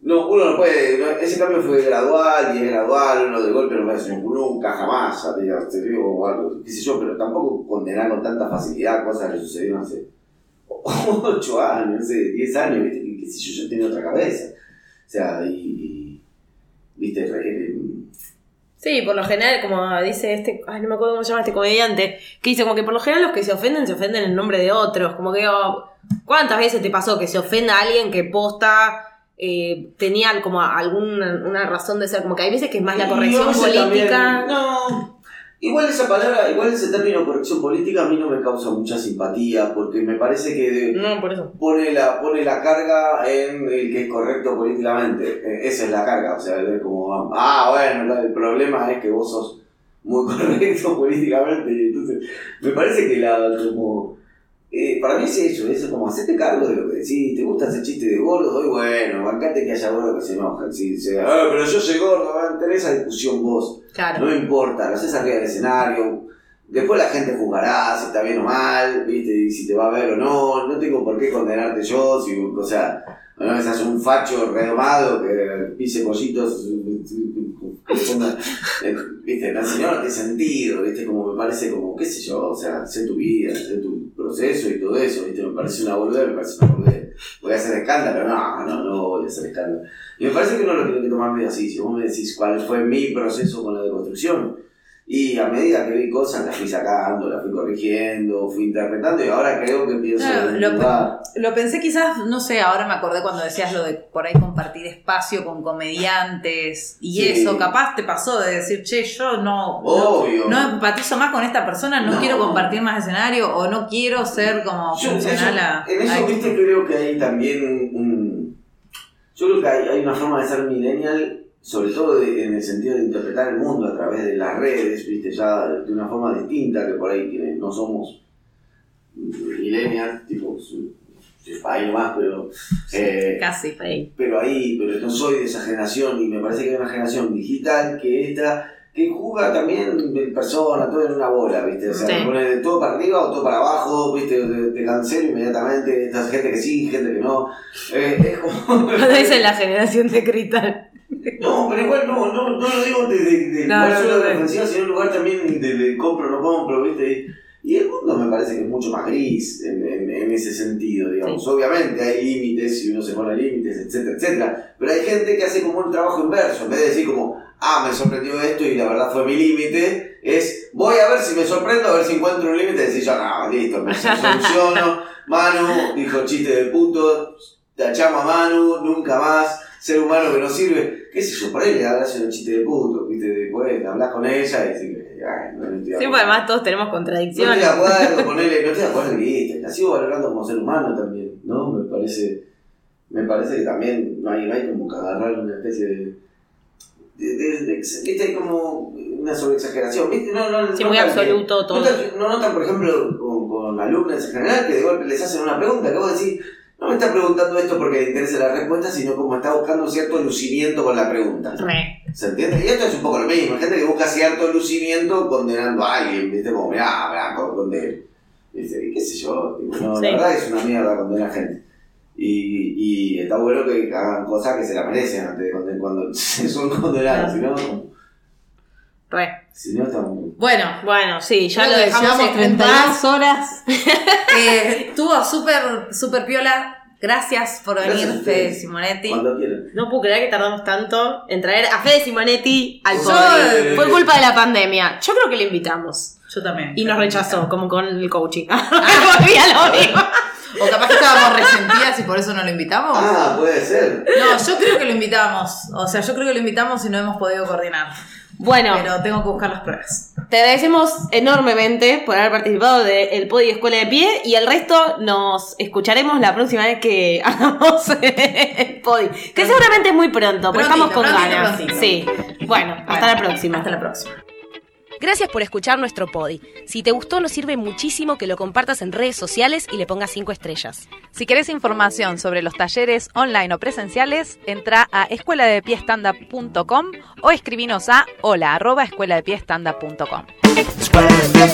No, uno no puede, ese cambio fue gradual y es gradual, uno de golpe no decir nunca, jamás, ya te digo, o algo, qué sé yo, pero tampoco condenar con tanta facilidad cosas que sucedieron hace 8 años, no sé, 10 años, viste, que, qué sé yo, yo tenía otra cabeza. O sea, y, y, viste, re- Sí, por lo general, como dice este, ay, no me acuerdo cómo se llama este comediante, que dice como que por lo general los que se ofenden se ofenden en nombre de otros. Como que, oh, ¿cuántas veces te pasó que se ofenda a alguien que posta eh, tenía como alguna una razón de ser? Como que hay veces que es más la corrección política. también- no, igual esa palabra, igual ese término corrección política a mí no me causa mucha simpatía porque me parece que de- No, por eso. pone la, pone la carga en el que es correcto políticamente. Eh, Esa es la carga, o sea, es como, ah, bueno, el problema es que vos sos muy correcto políticamente. Y entonces, me parece que la, como, eh, para mí es eso, es como hacerte cargo de lo que decís, te gusta hacer chiste de gordo, y bueno, bancate que haya gordo que se enojan. Si dice, ah, pero yo soy gordo, van a tener esa discusión vos. Claro. No importa, lo haces arriba del escenario. Después la gente juzgará si está bien o mal, ¿viste? Y si te va a ver o no. No tengo por qué condenarte yo. Si, o sea, no me seas un facho redomado que pise pollitos. Eh, ¿Viste? No tiene sentido, ¿viste? Como me parece como, qué sé yo, o sea, sé tu vida, sé tu proceso y todo eso, ¿viste? Me parece una boludez, me parece una boludez. Voy a hacer escándalo, no, no, no voy a hacer escándalo. Y me parece que uno lo tiene que tomar medio así. Si vos me decís cuál fue mi proceso con la deconstrucción, y a medida que vi cosas, las fui sacando, las fui corrigiendo, fui interpretando, y ahora creo que pienso Claro, lo-. Lo pensé quizás, no sé, ahora me acordé cuando decías lo de por ahí compartir espacio con comediantes y Sí. eso, capaz te pasó de decir, che, yo no, Obvio. no empatizo más con esta persona, no, No. quiero compartir más escenario o no quiero ser como Yo, funcional a... en eso, a- viste, creo que hay también un. un- yo creo que hay, hay una forma de ser millennial, sobre todo de- en el sentido de interpretar el mundo a través de las redes, viste, ya de una forma distinta que por ahí tiene- no somos millennials, tipo, país nomás, pero. eh, Casi. Ahí. pero ahí, pero no soy de esa generación y me parece que hay una generación digital que esta, que juega también persona, todo en una bola, ¿viste? O sea, Sí. pone todo para arriba o todo para abajo, ¿viste? Te, te cancelo inmediatamente, esta gente que sí, gente que no. Eh, es como. Cuando dicen la generación de cristal. No, pero igual no, no, no lo digo desde de, No, no, solo de la ofensiva, sino en un lugar también de, de compro, no compro, ¿viste? Y el mundo me parece que es mucho más gris en, en, en ese sentido, digamos. Obviamente hay límites y uno se pone límites, etcétera, etcétera. Pero hay gente que hace como un trabajo inverso. En vez de decir como, ah, me sorprendió esto y la verdad fue mi límite, es voy a ver si me sorprendo, a ver si encuentro un límite y decir yo, no, listo, me soluciono. Manu dijo chiste de puto, tachamos a Manu, nunca más. Ser humano que no sirve, qué sé yo, por ahí le habrás un chiste de puto, ¿viste? Después hablas con ella y decís, ay, no, no estoy de Sí, pues además todos tenemos No estoy contradicciones. de acuerdo con él, no estoy de acuerdo listo. La sigo valorando como ser humano también, ¿no? Me parece, me parece que también no hay, no hay como que agarrar una especie de. de, de- de- ¿Viste? Como una sobreexageración, ¿viste? No, no, Sí, no muy tan- absoluto todo. No, tan- no notan, por ejemplo, con, con alumnos en general que de golpe les hacen una pregunta que vos decís, no me está preguntando esto porque le interesa la respuesta, sino como está buscando un cierto lucimiento con la pregunta. Re. ¿Se entiende? Y esto es un poco lo mismo. Hay gente que busca cierto lucimiento condenando a alguien, ¿viste? Como, mirá, mirá, con- condeno. ¿Viste? Qué sé yo. tipo, no, Sí. La verdad es una mierda condenar a gente. Y, y está bueno que hagan cosas que se la merecen antes de condenar cuando son condenados. No, Re. Si no estamos muy. Bueno, Bueno, sí, ya Creo lo dejamos llevamos en 32 paz. horas. Eh, estuvo súper, súper piola. Gracias por Gracias venir, ustedes. Fede Simonetti. Cuando quieran. No puedo creer que tardamos tanto en traer a Fede Simonetti al Yo- podio. Fue culpa de la pandemia. Yo creo que le invitamos. Yo también. Y nos rechazó, como con el coaching. Lo mismo. O capaz que estábamos resentidas y por eso no lo invitamos. Ah, puede ser. No, yo creo que lo invitamos. O sea, yo creo que lo invitamos y no hemos podido coordinar. Bueno, Pero tengo que buscar las pruebas. te agradecemos enormemente por haber participado del Podi Escuela de Pie y el resto nos escucharemos la próxima vez que hagamos el Podi. Que seguramente es muy pronto, porque Prontito, estamos con prontito, ganas. prontito. Sí. Bueno, hasta la próxima. Hasta la próxima. Gracias por escuchar nuestro podi. Si te gustó, nos sirve muchísimo que lo compartas en redes sociales y le pongas 5 estrellas. Si querés información sobre los talleres online o presenciales, entra a escueladepiestanda.com o escribinos a hola arroba escueladepiestanda.com.